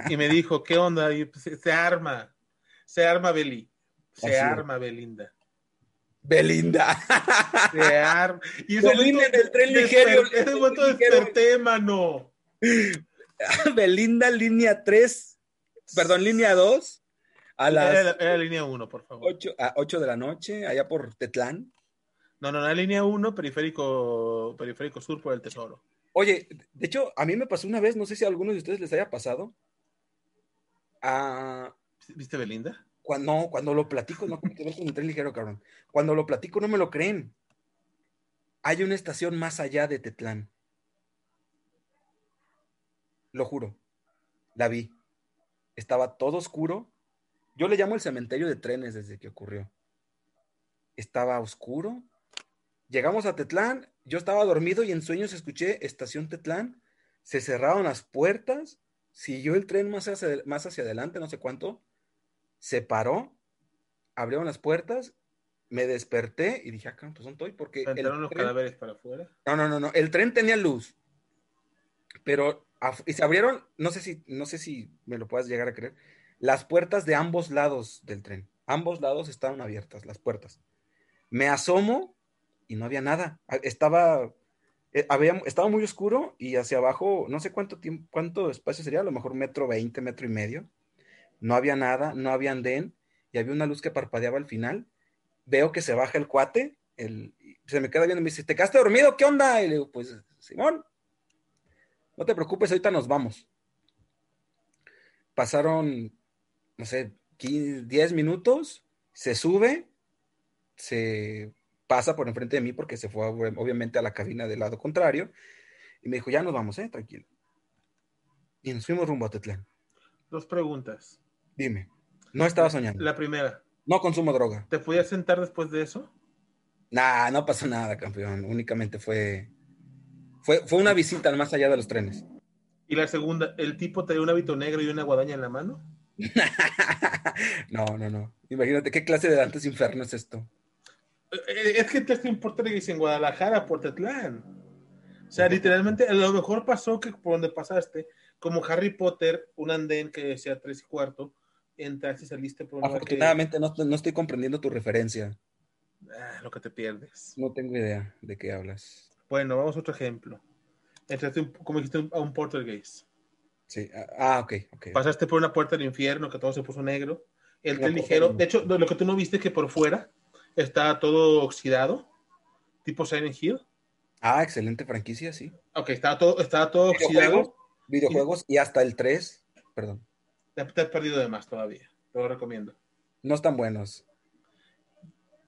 y me dijo, ¿qué onda? Y, pues, se arma, se arma Beli. Se arma Belinda. Belinda. Se arma. <laughs> Y Belinda en el tren ligero. <laughs> Es un momento desperté, mano. <laughs> Belinda, línea 3. Perdón, línea 2. A las. Era, línea 1, por favor. 8, a 8 de la noche, allá por Tetlán. No, no, no, línea 1, periférico, periférico sur por el Tesoro. Oye, de hecho, a mí me pasó una vez, no sé si a alguno de ustedes les haya pasado. ¿Viste Belinda? Cuando, cuando lo platico, no tiene que ver con el tren ligero, cabrón. Cuando lo platico, no me lo creen. Hay una estación más allá de Tetlán. Lo juro. La vi. Estaba todo oscuro. Yo le llamo el cementerio de trenes desde que ocurrió. Estaba oscuro. Llegamos a Tetlán. Yo estaba dormido y en sueños escuché estación Tetlán. Se cerraron las puertas. Siguió el tren más hacia, más hacia adelante, no sé cuánto. Se paró. Abrieron las puertas. Me desperté y dije, acá, ah, pues estoy porque. ¿Entraron los cadáveres para afuera? No, no, no, no. El tren tenía luz. Pero y se abrieron, no sé si, no sé si me lo puedas llegar a creer, las puertas de ambos lados del tren. Ambos lados estaban abiertas, las puertas. Me asomo y no había nada. Estaba, eh, había, estaba muy oscuro y hacia abajo, no sé cuánto tiempo, cuánto espacio sería, a lo mejor metro veinte, metro y medio. No había nada, no había andén y había una luz que parpadeaba al final. Veo que se baja el cuate, se me queda viendo y me dice, ¿te quedaste dormido? ¿Qué onda? Y le digo, pues, Simón, no te preocupes, ahorita nos vamos. Pasaron, no sé, 10 minutos, se sube, se pasa por enfrente de mí porque se fue obviamente a la cabina del lado contrario y me dijo, ya nos vamos, eh, tranquilo. Y nos fuimos rumbo a Tetlán. Dos preguntas. Dime, no estaba soñando. La primera. No consumo droga. ¿Te podías sentar después de eso? Nah, no pasó nada, campeón. Únicamente fue fue, una visita más allá de los trenes. Y la segunda, ¿el tipo traía un hábito negro y una guadaña en la mano? <laughs> no, no, no. Imagínate qué clase de Dantes Inferno es esto. Eh, es que te importa que en Guadalajara, Portetlán. O sea, literalmente, a lo mejor pasó que por donde pasaste, como Harry Potter, un andén que decía tres y cuarto, entraste y saliste por Afortunadamente no, no estoy comprendiendo tu referencia. Ah, lo que te pierdes. No tengo idea de qué hablas. Bueno, vamos a otro ejemplo. Entraste, como dijiste, a un portergeist. Sí, ah, ok, ok. Pasaste por una puerta del infierno que todo se puso negro. El tren ligero, de hecho, lo que tú no viste es que por fuera está todo oxidado, tipo Silent Hill. Ah, excelente franquicia, sí. Ok, estaba todo, estaba todo oxidado. Videojuegos y, hasta el 3, perdón. Te, te, has perdido de más todavía, te lo recomiendo. No están buenos.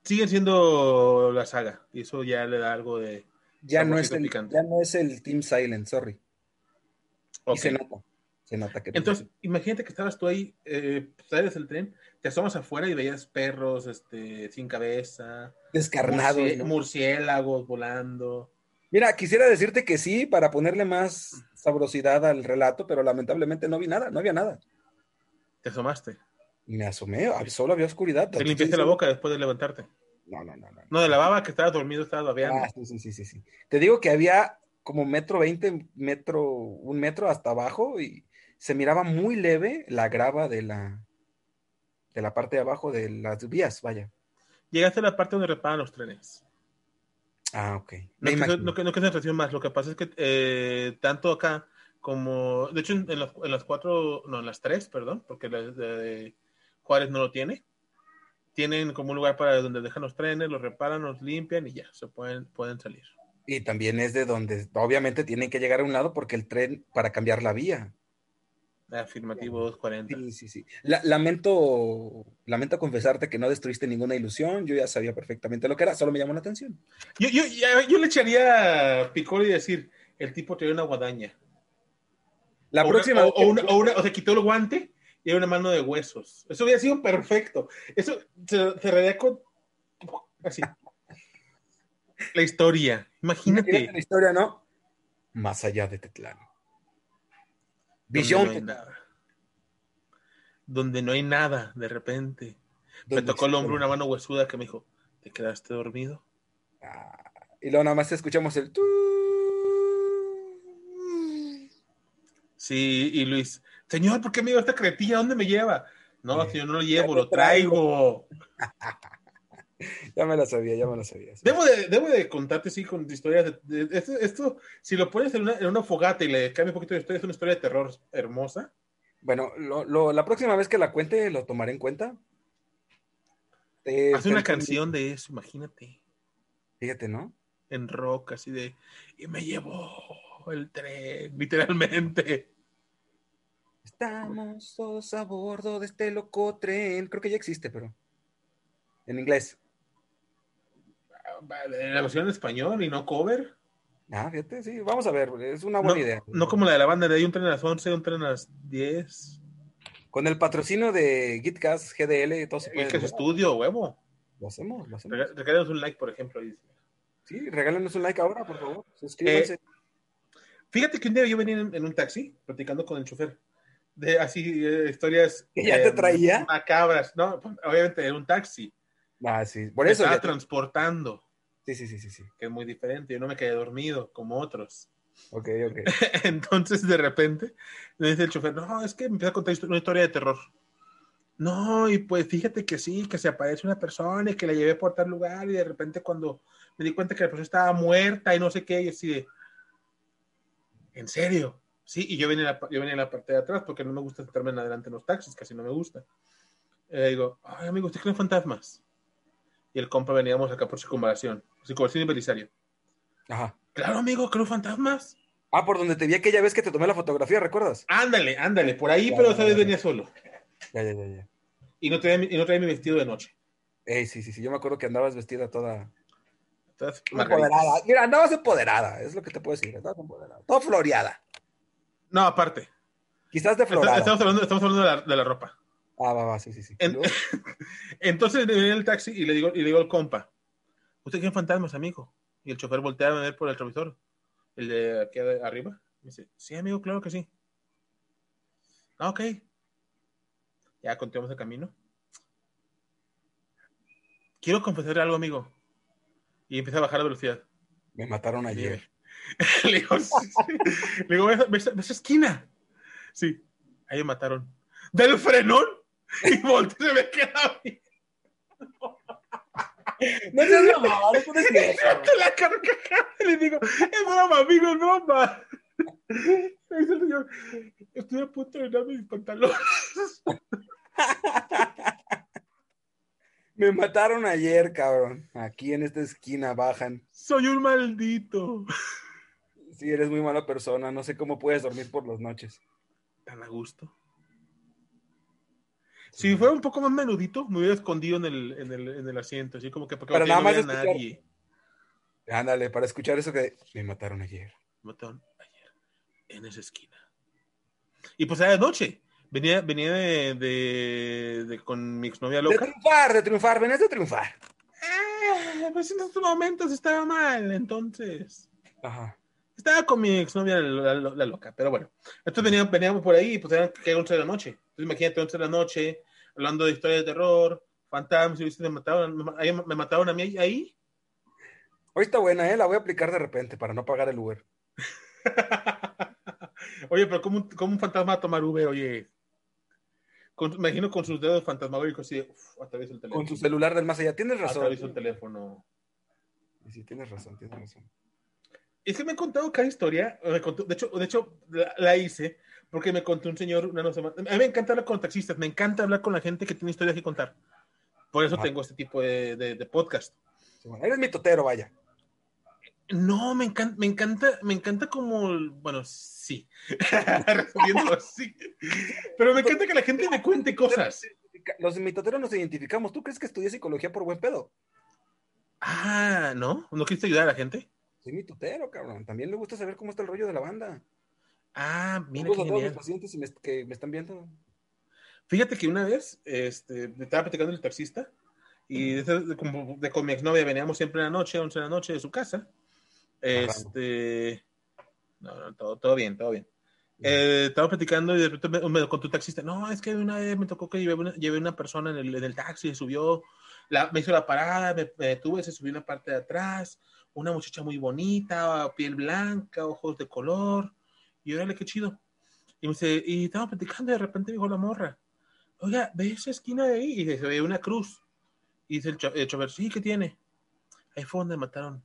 Siguen siendo la saga, y eso ya le da algo de, ya no, es el, ya no es el Team Silent, sorry. Y se nota. Se nota que Entonces, imagínate que estabas tú ahí, eh, sales del tren, te asomas afuera y veías perros este, sin cabeza. Descarnados. Murciélagos volando. Mira, quisiera decirte que sí, para ponerle más sabrosidad al relato, pero lamentablemente no vi nada, no había nada. ¿Te asomaste? Me asomé, solo había oscuridad. ¿Te limpiaste la boca después de levantarte? No, no, no, no. No, de la baba que estaba dormido, estaba babeando. Ah, sí, sí, sí, sí, Te digo que había como metro veinte, metro, un metro hasta abajo y se miraba muy leve la grava de la, de la parte de abajo de las vías, vaya. Llegaste a la parte donde reparan los trenes. Ah, ok. No, que, no, que, no que más, lo que pasa es que eh, tanto acá como, de hecho en, las, cuatro, no, en las tres, perdón, porque la de Juárez no lo tiene tienen como un lugar para donde dejan los trenes, los reparan, los limpian y ya, se pueden, pueden salir. Y también es de donde obviamente tienen que llegar a un lado porque el tren para cambiar la vía. Afirmativo 240. Sí, sí, sí. lamento, lamento confesarte que no destruiste ninguna ilusión. Yo ya sabía perfectamente lo que era, solo me llamó la atención. Yo, yo, yo le echaría picor y decir: el tipo traía una guadaña. La próxima. o, una, o, una, o se quitó el guante y una mano de huesos. Eso hubiera sido perfecto. Eso se cerraría con. Así. La historia. Imagínate. La historia, ¿no? Más allá de Tetlán. Visión. Donde no hay nada, de repente. Me tocó el hombro una mano huesuda que me dijo: ¿Te quedaste dormido? Ah, y luego nada más escuchamos el. Sí, y Luis, Señor, ¿por qué me lleva esta cretilla? ¿Dónde me lleva? No, señor, no lo llevo, lo traigo. <laughs> <laughs> ya me lo sabía, ya me lo sabía. Debo de, debo de contarte, sí, con historias de, esto, si lo pones en una, en una fogata y le cambia un poquito de historia, es una historia de terror hermosa. Bueno, lo, la próxima vez que la cuente, lo tomaré en cuenta. Haz una canción de eso, imagínate. Fíjate, ¿no? En rock, así de, y me llevó el tren, literalmente. Estamos todos a bordo de este loco tren. Creo que ya existe, pero en inglés. En la versión en español y no cover. Ah, fíjate, sí, vamos a ver, es una buena no, idea. No como la de la banda de hay un tren a las 11, un tren a las 10. Con el patrocinio de Gitcast, GDL, todo se puede. Es estudio, huevo. Lo hacemos, lo hacemos. Regálenos un like, por ejemplo. Sí, regálenos un like ahora, por favor. Suscríbanse. Eh, fíjate que un día yo venía en, en, un taxi platicando con el chofer. De así, eh, historias. ¿Que ya te traía? Macabras. No, pues, obviamente era un taxi. Ah, sí. Por eso. Estaba ya transportando, Sí, sí, sí, sí, sí. que es muy diferente. Yo no me quedé dormido como otros. Ok, ok. <laughs> Entonces, de repente, me dice el chofer, no, es que me empieza a contar una historia de terror. No, y pues fíjate que sí, que se aparece una persona y que la llevé por tal lugar y de repente cuando me di cuenta que la persona estaba muerta y no sé qué, y así de, ¿en serio? Sí, y yo venía, en la, yo venía en la parte de atrás porque no me gusta sentarme en adelante en los taxis, casi no me gusta. Y le digo, ay amigo, ¿usted cree en fantasmas? Y el compa veníamos acá por circunvalación, circunvalación y Belisario. Ajá. Claro, amigo, creo fantasmas. Ah, por donde te vi aquella vez que te tomé la fotografía, ¿recuerdas? Ándale, ándale, por ahí, Ya, pero esa vez venía solo. Ya, ya, ya, ya. Y no traía, mi- y no traía mi vestido de noche. Ey, sí, sí, sí. Yo me acuerdo que andabas vestida toda Todas empoderada. Mira, andabas empoderada, es lo que te puedo decir. Andabas empoderada. Toda floreada. No, aparte. Quizás de florada. Estamos hablando, estamos hablando de, la, de la ropa. Ah, va, va, sí, sí, sí. En- <laughs> Entonces venía el taxi y le digo, y le digo al compa, ¿usted en fantasmas, amigo? Y el chofer voltea a ver por el retrovisor. El de aquí arriba. Me dice, sí, amigo, claro que sí. Ah, ok. Ya continuamos el camino. Quiero confesarle algo, amigo. Y empieza a bajar la velocidad. Me mataron ayer. <laughs> le digo, sí, sí. Le digo, ¿ves, esa esquina? Sí, ahí me mataron. ¿Del frenón? Y volteo y se me queda mí. No seas eso no es cierto. Te la carcajada y le digo, es broma, amigo, es broma. Me dice el señor, estoy a punto de dar mis pantalones. <laughs> Me mataron ayer, cabrón. Aquí en esta esquina bajan. Soy un maldito. Sí, eres muy mala persona. No sé cómo puedes dormir por las noches. Tan a gusto. Si fuera un poco más menudito, me hubiera escondido en el, en el, en el asiento, así como que Pero ok, nada no más vea escuchar. nadie. Ándale, para escuchar eso que me mataron ayer. Me mataron ayer en esa esquina. Y pues era de noche. Venía, venía de, de- de- con mi exnovia De loca. triunfar, de triunfar, venías de triunfar. Ah, pues en estos momentos estaba mal, entonces. Ajá. Estaba con mi exnovia la, la- la loca, pero bueno. Entonces veníamos, veníamos por ahí, pues eran que 11 de la noche. Entonces imagínate 11 de la noche, hablando de historias de terror, fantasmas, viste, me mataron, me, mataron a mí ahí. Hoy está buena, ¿eh? La voy a aplicar de repente para no pagar el Uber. <laughs> Oye, pero ¿cómo, un- cómo un fantasma va a tomar V? Oye, con- me imagino con sus dedos fantasmagóricos así, de, uf, el teléfono. Con su celular del más allá. Tienes razón. Atravieso el teléfono. Sí, tienes razón, tienes razón. Es que me han contado cada historia. de hecho, de hecho la, la hice porque me contó un señor una no semana. A mí me encanta hablar con taxistas, me encanta hablar con la gente que tiene historias que contar. Por eso Ajá. tengo este tipo de, de- de podcast. Sí, bueno, eres mi totero, vaya. No, me encanta, me encanta, me encanta como, bueno, sí, <laughs> así. Pero me encanta que la gente me cuente cosas. Los mitoteros nos identificamos. ¿Tú crees que estudié psicología por buen pedo? Ah, ¿no? ¿No quisiste ayudar a la gente? Soy mitotero, cabrón. También me gusta saber cómo está el rollo de la banda. Ah, mira qué a todos los pacientes y me- que me están viendo. Fíjate que una vez este, me estaba platicando el taxista y de, de- como de- con mi exnovia veníamos siempre en la noche, 11 de la noche de su casa. Este. No, no, todo, todo bien, todo bien. Eh, estaba platicando y de repente me, me contó un taxista. No, es que una vez me tocó que llevé una, llevé una persona en el, en el taxi, subió, la, me hizo la parada, me, me detuve, se subió en la parte de atrás. Una muchacha muy bonita, piel blanca, ojos de color. Y órale, qué chido. Y me dice, y estaba platicando y de repente dijo la morra, oiga, ¿ve esa esquina de ahí? Y se ve una cruz. Y dice el, cho- chofer, sí, ¿qué tiene? Ahí fue donde mataron.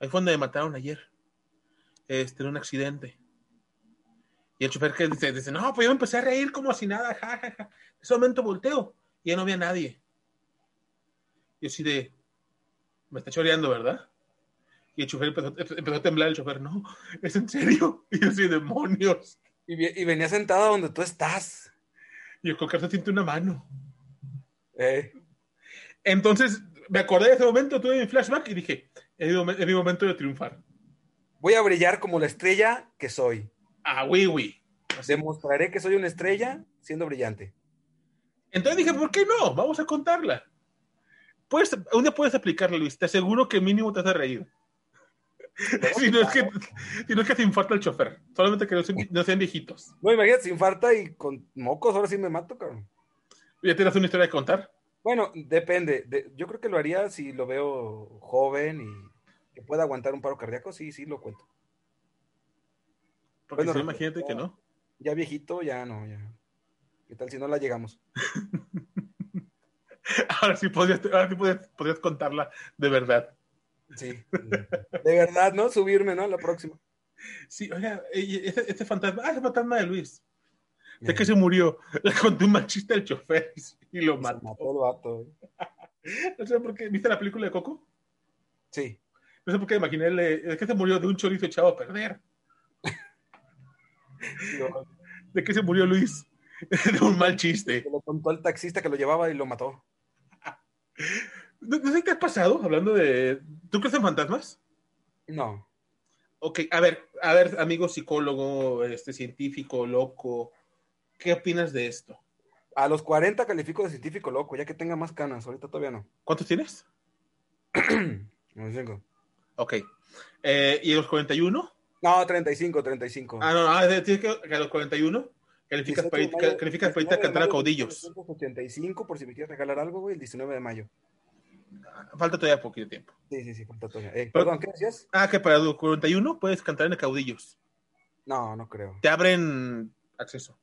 Ahí fue donde me mataron ayer. Este, en un accidente. Y el chofer que dice, dice, no, pues yo empecé a reír como si nada, ja, ja, ja. En ese momento volteo y ya no había nadie. Y así de, me está choreando, ¿verdad? Y el chofer empezó, empezó a temblar el chofer, no, es en serio. <laughs> Y yo así, demonios. Y, venía sentado donde tú estás. Y el cocar se siente una mano. Eh, Entonces, me acordé de ese momento, tuve mi flashback y dije, es mi, es mi momento de triunfar. voy a brillar como la estrella que soy. Ah, oui, oui. Así. Demostraré que soy una estrella siendo brillante. Entonces dije, ¿por qué no? Vamos a contarla. Puedes, un día puedes aplicarla, Luis. Te aseguro que mínimo te hace reír. <laughs> si, no es que, si no es que te infarta el chofer. Solamente que no sean, no sean viejitos. No, imagínate, se infarta y con mocos, ahora sí me mato, cabrón. ¿Ya tienes una historia que contar? Bueno, depende. De- yo creo que lo haría si lo veo joven y que pueda aguantar un paro cardíaco. Sí, sí, lo cuento. Porque Bueno, si no, imagínate que no. Ya viejito, ya no, ya. ¿Qué tal si no la llegamos? <laughs> Ahora sí podrías, ahora sí podrías, podrías contarla de verdad. Sí. <laughs> De verdad, ¿no? Subirme, ¿no? La próxima. Sí, oiga, este, este fantasma, ah, ese fantasma de Luis. De que se murió. <laughs> Le conté un machista al chofer y lo se mató. mató el vato. eh. <laughs> No sé por qué. ¿Viste la película de Coco? Sí. No sé por qué imaginé, le- es que se murió de un chorizo echado a perder. ¿De qué se murió Luis? De un mal chiste. Se lo contó al taxista que lo llevaba y lo mató. ¿No, sé qué ha pasado hablando de... ¿Tú crees en fantasmas? No. Ok, a ver, a ver, amigo psicólogo, este científico, loco, ¿qué opinas de esto? A los 40 califico de científico loco, ya que tenga más canas. Ahorita todavía no. ¿Cuántos tienes? <clears throat> No, cinco. Ok. Eh, ¿Y a los 41? No, 35, 35. Ah, no, no, ah, tienes que, que a los 41 calificas 18 para, mayo- calificas para irte a 19 de cantar a caudillos. 1985, por si me quieres regalar algo, güey, el 19 de mayo. Falta todavía poquito tiempo. Sí, sí, sí, falta todavía. Eh, Pero- perdón, ¿qué decías? Ah, que para los 41 puedes cantar en caudillos. No, no creo. Te abren acceso.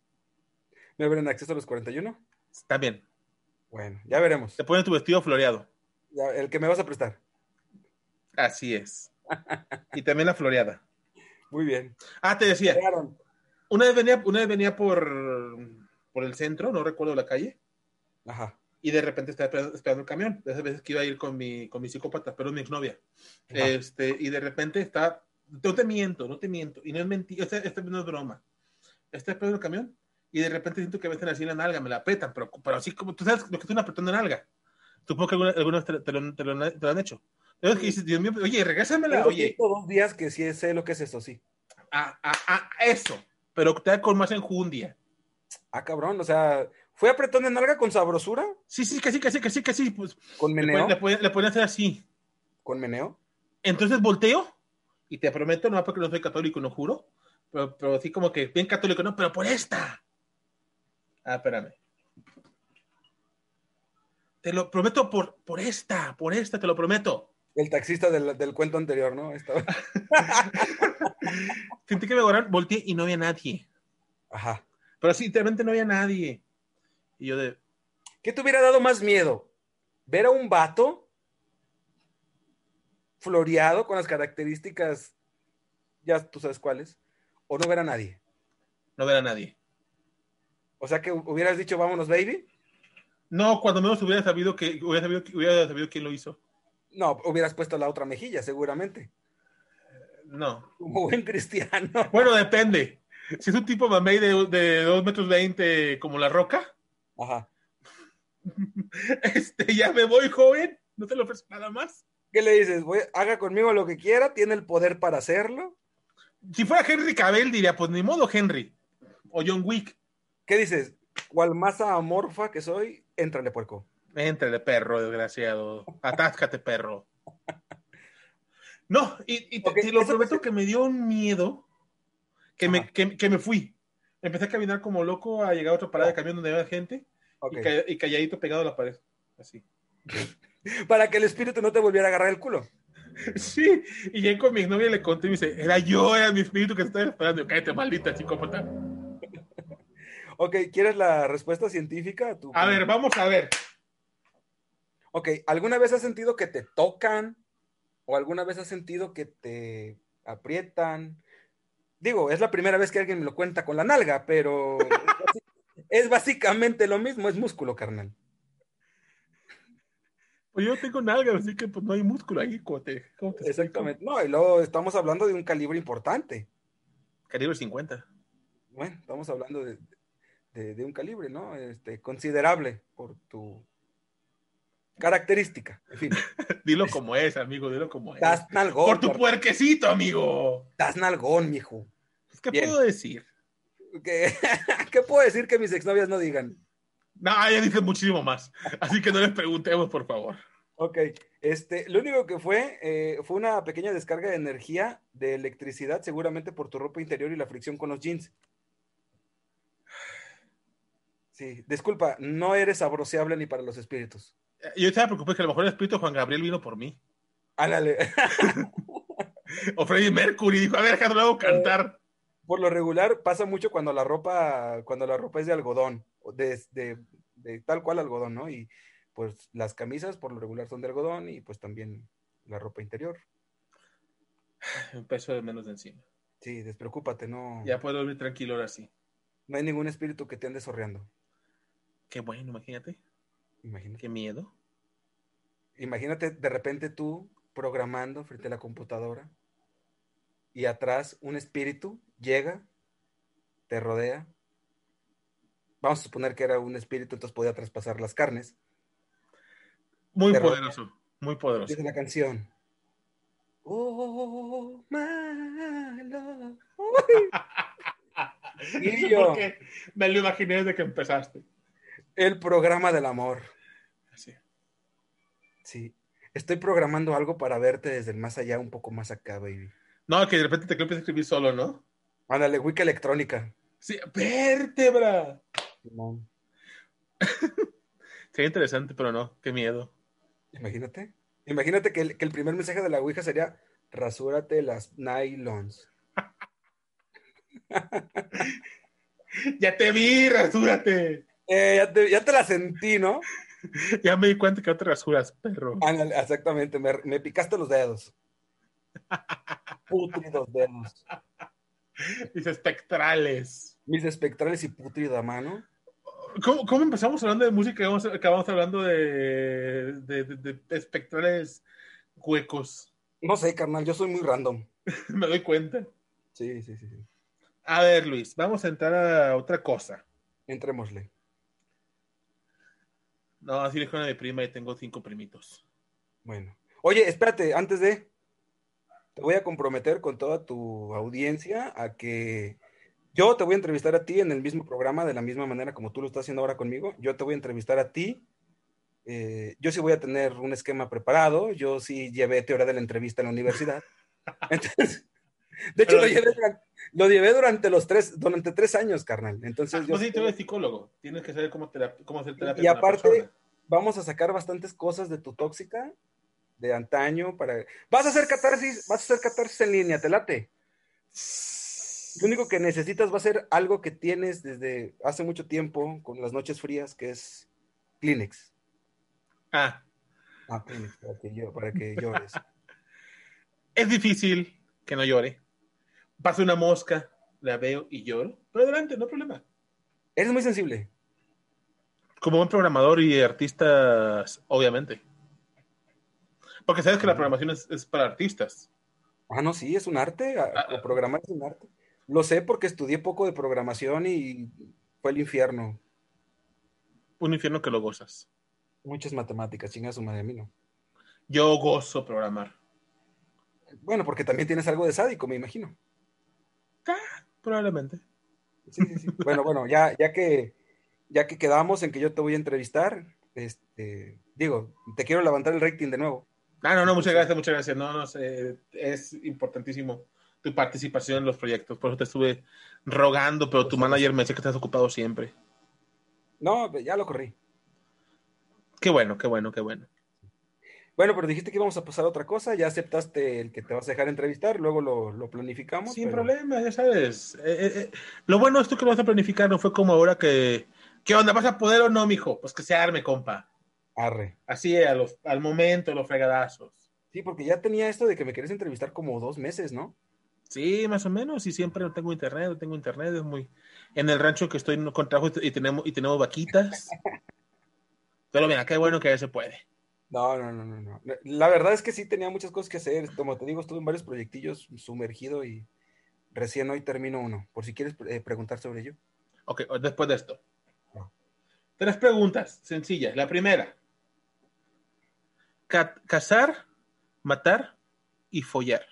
¿Me abren acceso a los 41? Está bien. Bueno, ya veremos. Te ponen tu vestido floreado. Ya, el que me vas a prestar. Así es. Y también la floreada. Muy bien. Ah, te decía, Llegaron. una vez venía, una vez venía por, por el centro, no recuerdo la calle, Ajá. Y de repente estaba esperando, esperando el camión. De esas veces que iba a ir con mi, con mi psicópata, pero es mi exnovia. Este, y de repente está, no te miento, no te miento, y no es mentira, esta, esta no es broma. Está esperando el camión, y de repente siento que me meten así en la nalga, me la apretan, pero, pero así como, tú sabes lo que es una apretón de nalga. Supongo que vez te, te lo, te lo- te lo han hecho. Entonces que dices, Dios mío, oye, regrésamela, Tengo oye, dos días que sí sé lo que es eso, sí. a, a, a eso, pero te da con más enjundia. Ah, cabrón, o sea, ¿fue apretón de nalga con sabrosura? Sí, sí, casi, casi, casi, casi, pues, ¿Con meneo? le pueden- le pueden hacer así. ¿Con meneo? Entonces volteo y te prometo, no porque no soy católico, no juro, pero, pero así como que bien católico, no, pero por esta. Ah, espérame. Te lo prometo por, por esta, por esta, te lo prometo. El taxista del, del cuento anterior, ¿no? Estaba- <laughs> Sentí que me volteé y no había nadie. Ajá. Pero sí, literalmente no había nadie. Y yo de, ¿Qué te hubiera dado más miedo? ¿Ver a un vato floreado con las características, ya tú sabes cuáles, o no ver a nadie? no ver a nadie. O sea que hubieras dicho, vámonos, baby. No, cuando menos hubiera sabido que hubiera sabido, hubiera sabido quién lo hizo. No, hubieras puesto la otra mejilla, seguramente. No. Como buen cristiano. Bueno, depende. Si es un tipo mamey de, de 2 metros 20 como la roca, Ajá. <laughs> este, ya me voy, joven. No te lo ofrezco nada más. ¿Qué le dices? Voy- haga conmigo lo que quiera, tiene el poder para hacerlo. Si fuera Henry Cavill, diría, pues ni modo, Henry. O John Wick. ¿Qué dices? Cual masa amorfa que soy, éntrale, puerco. Éntrale, perro, desgraciado. Atáscate, perro. No, y, y te, lo prometo que me dio un miedo que me, que me fui. Empecé a caminar como loco a llegar a otra parada de camión donde había gente y, ca- y calladito pegado a la pared. Así. <laughs> Para que el espíritu no te volviera a agarrar el culo. <laughs> Sí, y llegué con mi novia le conté y me dice, era yo, era mi espíritu que te estaba esperando. Yo, Cállate, maldita psicópata. <laughs> Ok, ¿quieres la respuesta científica? tu- A ver, vamos a ver. Ok, ¿alguna vez has sentido que te tocan? ¿O alguna vez has sentido que te aprietan? Digo, es la primera vez que alguien me lo cuenta con la nalga, pero es básicamente lo mismo, es músculo, carnal. Pues yo tengo nalgas, así que pues no hay músculo ahí, ¿cómo te, Exactamente. No, y luego estamos hablando de un calibre importante. Calibre 50. Bueno, estamos hablando de, un calibre, ¿no? Este, considerable por tu característica. En fin. <laughs> dilo como es, amigo, dilo como es. Nalgón. Por tu puerquecito, amigo. Das nalgón, mijo. ¿Qué puedo decir? ¿Qué, <laughs> ¿Qué puedo decir que mis exnovias no digan? No, ella dice muchísimo más. Así que no les preguntemos, por favor. Ok, este, lo único que fue eh, fue una pequeña descarga de energía de electricidad, seguramente por tu ropa interior y la fricción con los jeans. Sí, disculpa, no eres abroceable ni para los espíritus. Eh, yo estaba preocupado que a lo mejor el espíritu Juan Gabriel vino por mí. Ándale. <laughs> o Freddie Mercury dijo, a ver, déjame luego cantar. Por lo regular pasa mucho cuando la ropa, cuando la ropa es de algodón, de, de, de tal cual algodón, ¿no? Y pues las camisas por lo regular son de algodón y pues también la ropa interior. Un peso de menos de encima. Sí, despreocúpate, no. Ya puedo dormir tranquilo ahora sí. No hay ningún espíritu que te ande sorreando. Qué bueno, imagínate. Imagínate. Qué miedo. Imagínate de repente tú programando frente a la computadora y atrás un espíritu llega, te rodea. Vamos a suponer que era un espíritu, entonces podía traspasar las carnes muy poderoso, muy poderoso. Dice la canción. Oh, my <laughs> love. y yo. Me lo imaginé desde que empezaste. El programa del amor. Así. Sí. Estoy programando algo para verte desde el más allá, un poco más acá, baby. No, que de repente te empiezas a escribir solo, ¿no? Ándale, Wicca electrónica. Sí, vértebra. <laughs> Sería interesante, pero no, qué miedo. Imagínate. Imagínate que el, primer mensaje de la Ouija sería rasúrate las nylons. <laughs> ya te vi, rasúrate. Eh, ya, te, la sentí, ¿no? <laughs> ya me di cuenta que no te rasuras, perro. exactamente, me, picaste los dedos. <laughs> Putridos dedos. Mis espectrales. Mis espectrales y putrida mano. ¿Cómo, empezamos hablando de música y acabamos hablando de, de, espectrales huecos? No sé, carnal, yo soy muy random. <laughs> Me doy cuenta. Sí, sí, sí, sí. A ver, Luis, vamos a entrar a otra cosa. Entrémosle. No, así le una de prima y tengo cinco primitos. Bueno. Oye, espérate, antes de. Te voy a comprometer con toda tu audiencia a que yo te voy a entrevistar a ti en el mismo programa, de la misma manera como tú lo estás haciendo ahora conmigo. Yo te voy a entrevistar a ti. Eh, yo sí voy a tener un esquema preparado. Yo sí llevé teoría de la entrevista en la universidad. <laughs> de hecho, lo llevé, durante los tres, durante tres años, carnal. Entonces, ah, yo pues sí, tú eres psicólogo. Tienes que saber cómo, cómo hacer terapia. Y aparte, vamos a sacar bastantes cosas de tu tóxica, de antaño, para. Vas a hacer catarsis, vas a hacer catarsis en línea, te late. Lo único que necesitas va a ser algo que tienes desde hace mucho tiempo con las noches frías, que es Kleenex. Ah. Ah, Kleenex, para que, yo, para que llores. <laughs> es difícil que no llore. Pasa una mosca, la veo y lloro. Pero adelante, no hay problema. Eres muy sensible. Como un programador y artistas, obviamente. Porque sabes que la programación es, para artistas. Ah, no, sí, es un arte. Ah, o programar es un arte. Lo sé porque estudié poco de programación y fue el infierno. Un infierno que lo gozas. Muchas matemáticas, chinga su madre, a mí no. Yo gozo programar. Bueno, porque también tienes algo de sádico, me imagino. Ah, probablemente. Sí, sí, sí. bueno, bueno, ya, ya que ya que quedamos en que yo te voy a entrevistar, este, digo, te quiero levantar el rating de nuevo. Ah, no, no, muchas gracias, muchas gracias. No, no sé, es importantísimo tu participación en los proyectos. Por eso te estuve rogando, pero tu manager me dice que estás ocupado siempre. No, ya lo corrí. Qué bueno, qué bueno, qué bueno. Bueno, pero dijiste que íbamos a pasar a otra cosa, ya aceptaste el que te vas a dejar entrevistar, luego lo, planificamos. Sin problema, ya sabes. Eh, eh, eh, lo bueno esto que lo vas a planificar no fue como ahora que, ¿qué onda? ¿Vas a poder o no, mijo? Pues que se arme, compa. Arre. Así, a los, al momento, los fregadazos. Sí, porque ya tenía esto de que me querés entrevistar como dos meses, ¿no? Sí, más o menos, y siempre no tengo internet, no tengo internet, es muy... En el rancho que estoy con trabajo y tenemos, y tenemos vaquitas. <laughs> Pero mira, qué bueno que ya se puede. No, no, no, no, no. La verdad es que sí tenía muchas cosas que hacer. Como te digo, estuve en varios proyectillos sumergido y recién hoy termino uno. Por si quieres eh, preguntar sobre ello. Ok, después de esto. Tres preguntas sencillas. La primera. cazar, matar y follar.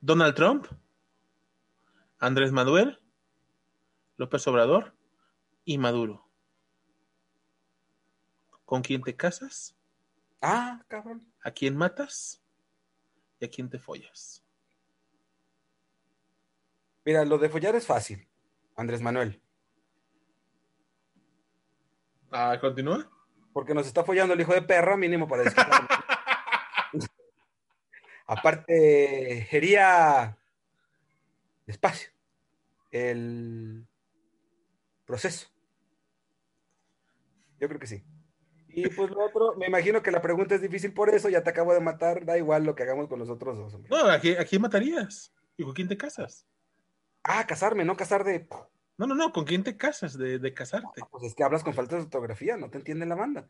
Donald Trump, Andrés Manuel, López Obrador y Maduro. ¿Con quién te casas? Ah, cabrón. ¿A quién matas? ¿Y a quién te follas? Mira, lo de follar es fácil. Andrés Manuel. Ah, ¿continúa? Porque nos está follando el hijo de perra, mínimo para decir. <laughs> Aparte, sería despacio el proceso. Yo creo que sí. Y pues lo otro, me imagino que la pregunta es difícil por eso, ya te acabo de matar, da igual lo que hagamos con los otros dos. Hombre. No, ¿a quién, matarías? ¿Y con quién te casas? Ah, casarme, no casar de... No, no, no, ¿con quién te casas de, de casarte? pues es que hablas con falta de fotografía, no te entiende la banda.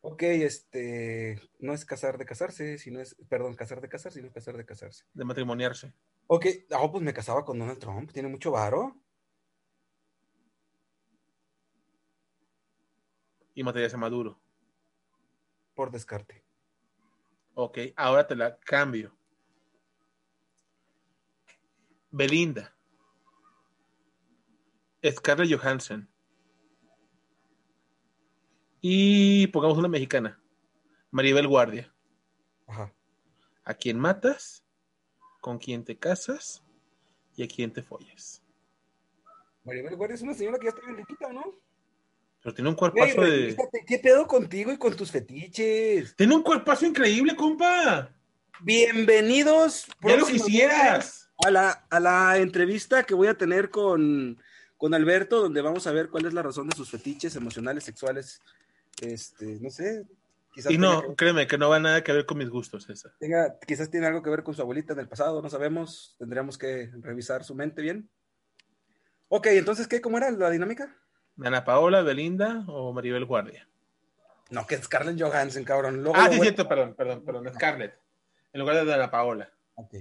Ok, este, no es casar de casarse, sino es, perdón, casar de casarse, sino casar de casarse. De matrimoniarse. Ok, oh, pues me casaba con Donald Trump, tiene mucho varo. Y matarías a Maduro. Por descarte. Ok, ahora te la cambio. Belinda. Scarlett Johansson. Y pongamos una mexicana. Maribel Guardia. Ajá. ¿A quién matas? ¿Con quién te casas? ¿Y a quién te follas? Maribel Guardia es una señora que ya está bien riquita, ¿no? Pero tiene un cuerpazo de. ¿Qué pedo contigo y con tus fetiches? Tiene un cuerpazo increíble, compa. Bienvenidos. Ya lo quisieras. A la, a la entrevista que voy a tener con, con Alberto, donde vamos a ver cuál es la razón de sus fetiches emocionales, sexuales. Este, no sé. Quizás y no, créeme que no va nada que ver con mis gustos esa. Tenga, quizás tiene algo que ver con su abuelita del pasado, no sabemos. Tendríamos que revisar su mente bien. Ok, entonces, ¿qué? ¿Cómo era la dinámica? Ana Paola, Belinda o Maribel Guardia. No, que es Scarlett Johansson, cabrón. ah, sí, cierto, perdón, perdón, perdón, Scarlett. En lugar de Ana Paola. Ok.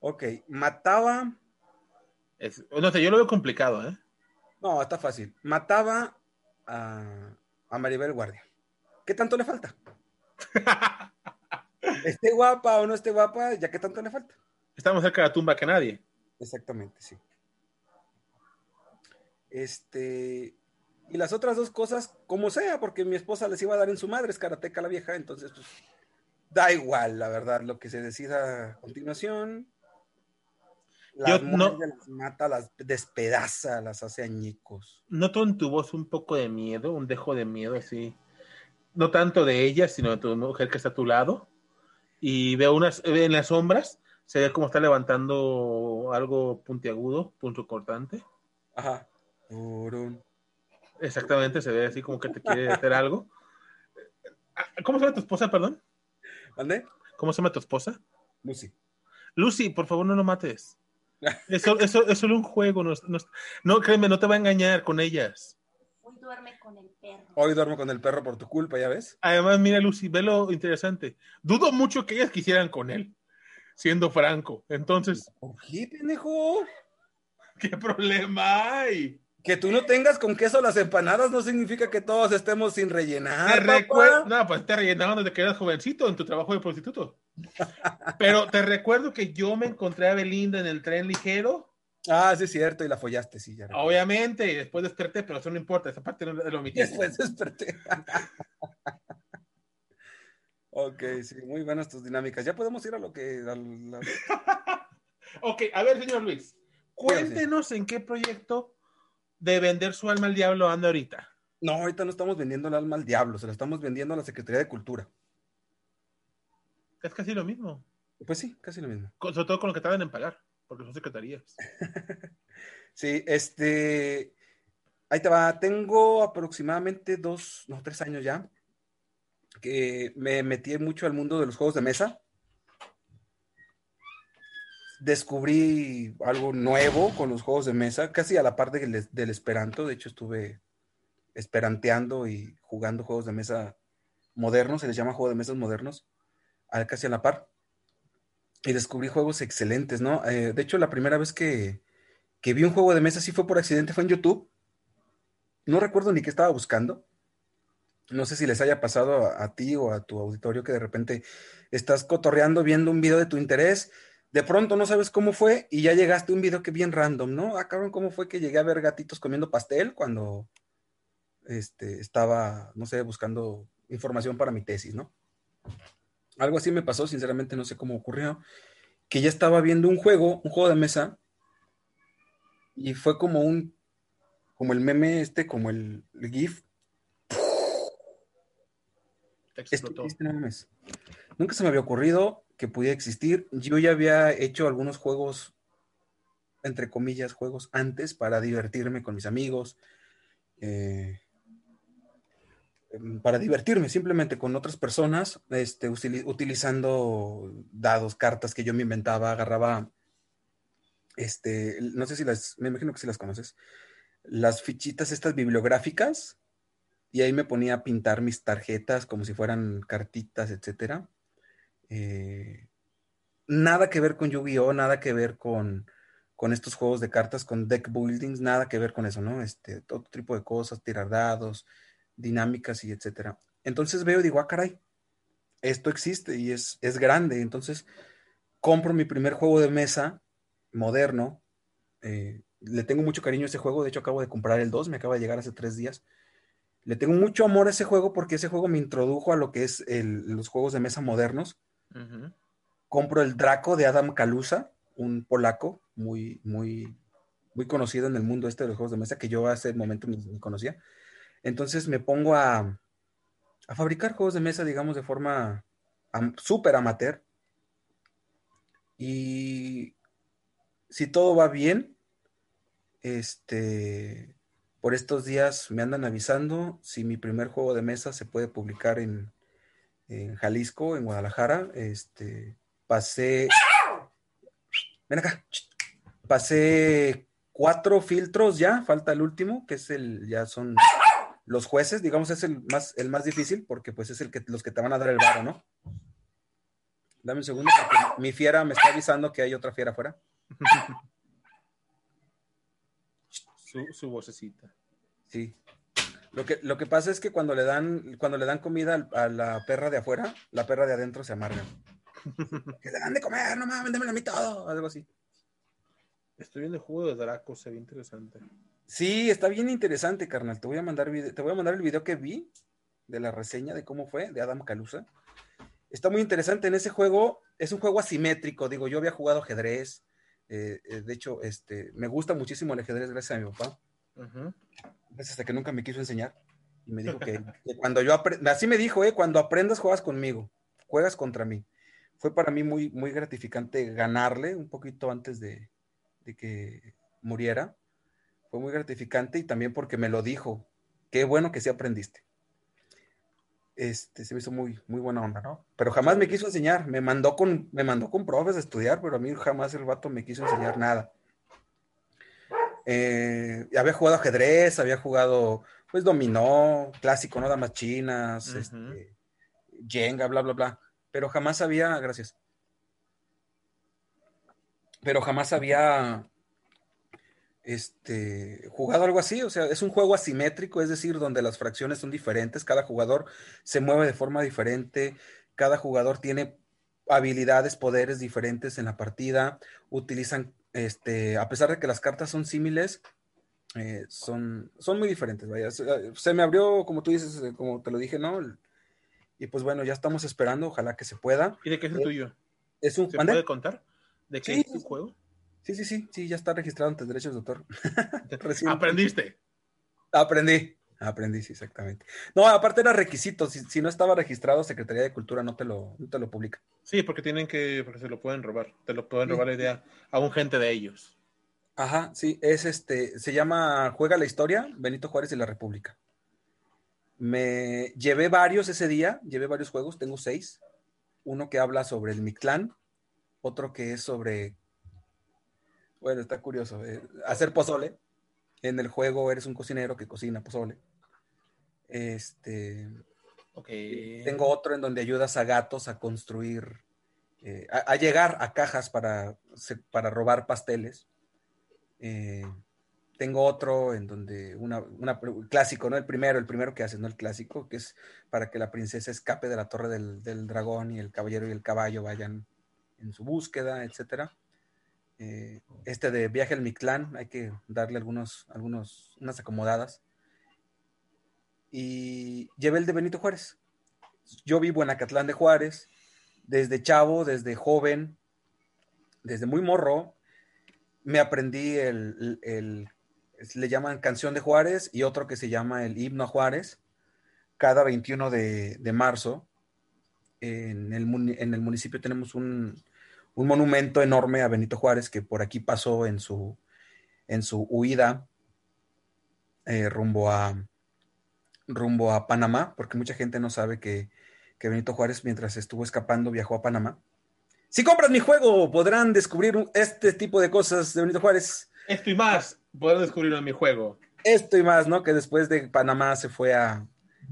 Ok, mataba. no sé, yo lo veo complicado, ¿eh? No, está fácil. Mataba a, a Maribel Guardia. ¿Qué tanto le falta? <laughs> esté guapa o no esté guapa, ya qué tanto le falta. Estamos cerca de la tumba que nadie. Exactamente, sí. Este, y las otras dos cosas, como sea, porque mi esposa les iba a dar en su madre, es karateca la vieja, entonces, pues, da igual, la verdad, lo que se decida a continuación. Las no, las mata, las despedaza, las hace añicos. Noto en tu voz un poco de miedo, un dejo de miedo así. No tanto de ella, sino de tu mujer que está a tu lado. Y veo unas, en las sombras, se ve como está levantando algo puntiagudo, punto cortante. Ajá. Exactamente, se ve así como que te quiere hacer algo. ¿Cómo se llama tu esposa, perdón? ¿Dónde? ¿Cómo se llama tu esposa? Lucy. Lucy, por favor, no lo mates. <laughs> Eso, eso es solo un juego. No, no, créeme, no te va a engañar con ellas. Hoy duerme con el perro. Hoy duermo con el perro por tu culpa, ¿ya ves? Además, mira, Lucy, ve lo interesante. Dudo mucho que ellas quisieran con él, siendo franco. Entonces. qué, pendejo? ¿Qué problema hay? Que tú no tengas con queso las empanadas no significa que todos estemos sin rellenar. No, pues te rellenaron desde que eras jovencito en tu trabajo de prostituto. Pero te recuerdo que yo me encontré a Belinda en el tren ligero. Ah, sí, es cierto, y la follaste, sí, ya. Obviamente, y después desperté, pero eso no importa, esa parte no lo omití. Después desperté. <laughs> ok, sí, muy buenas tus dinámicas. Ya podemos ir a lo que. <laughs> ok, a ver, señor Luis, cuéntenos en qué proyecto de vender su alma al diablo anda ahorita? No, ahorita no estamos vendiendo el alma al diablo, se la estamos vendiendo a la Secretaría de Cultura. Es casi lo mismo. Pues sí, casi lo mismo. sobre todo con lo que tardan en pagar, porque son secretarías. <laughs> sí, este. Ahí te va. Tengo aproximadamente dos, no, tres años ya, que me metí mucho al mundo de los juegos de mesa descubrí algo nuevo con los juegos de mesa, casi a la par del, Esperanto. De hecho, estuve esperanteando y jugando juegos de mesa modernos, se les llama juego de mesas modernos, casi a la par. Y descubrí juegos excelentes, ¿no? Eh, de hecho, la primera vez que, que vi un juego de mesa, sí fue por accidente, fue en YouTube. No recuerdo ni qué estaba buscando. No sé si les haya pasado a, ti o a tu auditorio que de repente estás cotorreando viendo un video de tu interés, de pronto no sabes cómo fue y ya llegaste a un video que bien random, ¿no? Ah, cabrón, ¿cómo fue que llegué a ver gatitos comiendo pastel cuando este, estaba, no sé, buscando información para mi tesis, ¿no? Algo así me pasó, sinceramente no sé cómo ocurrió, que ya estaba viendo un juego, un juego de mesa, y fue como un, como el meme este, como el, GIF. Explotó. Este, Nunca se me había ocurrido que pudiera existir. Yo ya había hecho algunos juegos, entre comillas, juegos antes para divertirme con mis amigos. Eh, para divertirme simplemente con otras personas, este, utilizando dados, cartas que yo me inventaba, agarraba, este, no sé si las, me imagino que si las conoces, las fichitas estas bibliográficas, y ahí me ponía a pintar mis tarjetas como si fueran cartitas, etcétera. Eh, nada que ver con Yu-Gi-Oh, nada que ver con, con estos juegos de cartas, con deck buildings, nada que ver con eso, ¿no? Este, todo tipo de cosas, tirar dados, dinámicas y etcétera. Entonces veo y digo, ah, caray, esto existe y es, es grande. Entonces compro mi primer juego de mesa moderno. Eh, le tengo mucho cariño a ese juego. De hecho, acabo de comprar el 2, me acaba de llegar hace tres días. Le tengo mucho amor a ese juego porque ese juego me introdujo a lo que es los juegos de mesa modernos. Compro el Draco de Adam Kalusa, un polaco muy, muy, muy conocido en el mundo este de los juegos de mesa que yo hace momento ni conocía. Entonces me pongo a, fabricar juegos de mesa, digamos, de forma súper amateur. Y si todo va bien, este, por estos días me andan avisando si mi primer juego de mesa se puede publicar en, en Jalisco, en Guadalajara. Este, pasé, ven acá, pasé cuatro filtros ya, falta el último, que es el, ya son los jueces, digamos, es el más, el más difícil porque pues es el que, los que te van a dar el varo, ¿no? Dame un segundo porque mi fiera me está avisando que hay otra fiera afuera. Su, vocecita. Sí. Lo que, lo que pasa es que cuando le dan, cuando le dan comida a la perra de afuera, la perra de adentro se amarga. que le dan de comer, no mames, démelo a mí todo, algo así. Estoy viendo el juego de Draco, se ve interesante. Sí, está bien interesante, carnal. Te voy a mandar, te voy a mandar el video que vi de la reseña de cómo fue, de Adam Calusa. Está muy interesante. En ese juego, es un juego asimétrico. Digo, yo había jugado ajedrez. Eh, eh, de hecho, este, me gusta muchísimo el ajedrez gracias a mi papá. Hasta que nunca me quiso enseñar. Y me dijo que, <laughs> cuando yo así me dijo, eh, cuando aprendas juegas conmigo, juegas contra mí. Fue para mí muy, muy gratificante ganarle un poquito antes de, de que muriera fue muy gratificante y también porque me lo dijo. Qué bueno que sí aprendiste. Este, se me hizo muy, muy buena onda, ¿no? Pero jamás me quiso enseñar. Me mandó con, me mandó con profes a estudiar, pero a mí jamás el vato me quiso enseñar nada. Eh, había jugado ajedrez, había jugado, pues, dominó, clásico, ¿no? Damas chinas, este, Jenga, bla, bla, bla. Pero jamás había, gracias. Pero jamás había este, jugado algo así, o sea, es un juego asimétrico, es decir, donde las fracciones son diferentes, cada jugador se mueve de forma diferente, cada jugador tiene habilidades, poderes diferentes en la partida, utilizan, este, a pesar de que las cartas son similares, eh, son, son muy diferentes, vaya, se, me abrió, como tú dices, eh, como te lo dije, ¿no? Y pues bueno, ya estamos esperando, ojalá que se pueda. ¿Y de qué es el eh, tuyo? Es un, ¿Se puede contar? ¿De qué es tu juego? Sí, sí, sí, sí, ya está registrado ante derechos de autor. <laughs> ¿Aprendiste? Aprendí, aprendí, sí, exactamente. No, aparte era requisito, si, no estaba registrado, Secretaría de Cultura no te lo, te lo publica. Sí, porque tienen que, porque se lo pueden robar, te lo pueden robar la idea a un gente de ellos. Ajá, sí, es este, se llama Juega la Historia, Benito Juárez y la República. Me llevé varios ese día, llevé varios juegos, tengo seis. Uno que habla sobre el Mictlán, otro que es sobre bueno, está curioso. Eh, hacer pozole. En el juego eres un cocinero que cocina pozole. Este, Tengo otro en donde ayudas a gatos a construir, eh, a, llegar a cajas para, para robar pasteles. Eh, tengo otro en donde una, clásico, ¿no? El primero, el primero que hace, ¿no? El clásico, que es para que la princesa escape de la torre del, del dragón y el caballero y el caballo vayan en su búsqueda, etcétera. Eh, este de Viaje al Mictlán, hay que darle algunos, algunos, unas acomodadas. Y llevé el de Benito Juárez. Yo vivo en Acatlán de Juárez, desde chavo, desde joven, desde muy morro, me aprendí el, el, le llaman Canción de Juárez y otro que se llama el Himno a Juárez, cada 21 de, de marzo. En el, en el municipio tenemos un, un monumento enorme a Benito Juárez que por aquí pasó en su, en su huida eh, rumbo, a, rumbo a Panamá, porque mucha gente no sabe que, Benito Juárez mientras estuvo escapando viajó a Panamá. Si compras mi juego, podrán descubrir este tipo de cosas de Benito Juárez. Esto y más, podrán descubrirlo en mi juego. Esto y más, ¿no? Que después de Panamá se fue a,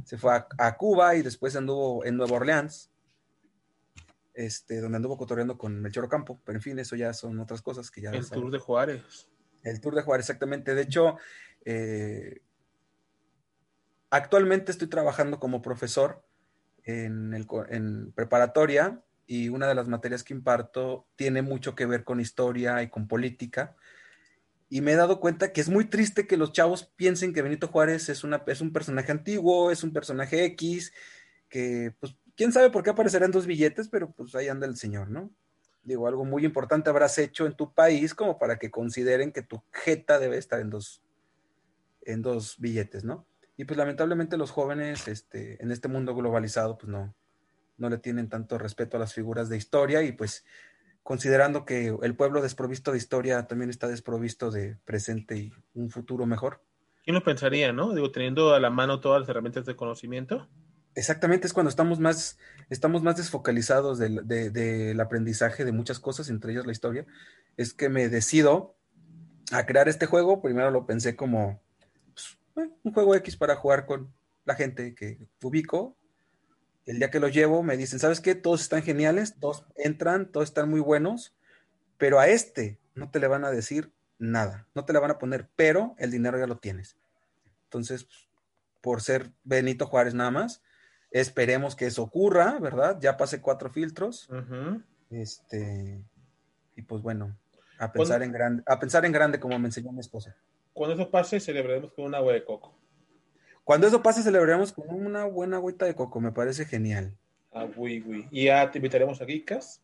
se fue a Cuba y después anduvo en Nueva Orleans este, donde anduvo cotorreando con Melchor Ocampo, pero en fin, eso ya son otras cosas que ya... El Tour de Juárez. El Tour de Juárez, exactamente. De hecho, eh, actualmente estoy trabajando como profesor en, el, preparatoria y una de las materias que imparto tiene mucho que ver con historia y con política. Y me he dado cuenta que es muy triste que los chavos piensen que Benito Juárez es, una, es un personaje antiguo, es un personaje X, que pues quién sabe por qué aparecerán dos billetes, pero pues ahí anda el señor, ¿no? Digo, algo muy importante habrás hecho en tu país como para que consideren que tu jeta debe estar en dos, en dos billetes, ¿no? Y pues lamentablemente los jóvenes este, en este mundo globalizado pues no, no le tienen tanto respeto a las figuras de historia y pues considerando que el pueblo desprovisto de historia también está desprovisto de presente y un futuro mejor. ¿Quién lo pensaría, no? Digo, teniendo a la mano todas las herramientas de conocimiento exactamente es cuando estamos más, estamos más desfocalizados del, aprendizaje de muchas cosas, entre ellas la historia, es que me decido a crear este juego. Primero lo pensé como pues, un juego X para jugar con la gente que ubico. El día que lo llevo me dicen, ¿sabes qué? Todos están geniales, todos entran, todos están muy buenos, pero a este no te le van a decir nada, no te le van a poner, pero el dinero ya lo tienes. Entonces, pues, por ser Benito Juárez nada más, Esperemos que eso ocurra, ¿verdad? Ya pasé cuatro filtros. Este, y pues bueno, a pensar, en grande, a pensar en grande como me enseñó mi esposa. Cuando eso pase, celebraremos con una agua de coco. Cuando eso pase, celebraremos con una buena agüita de coco, me parece genial. Ah, uy, uy. Y ya te invitaremos a Geekas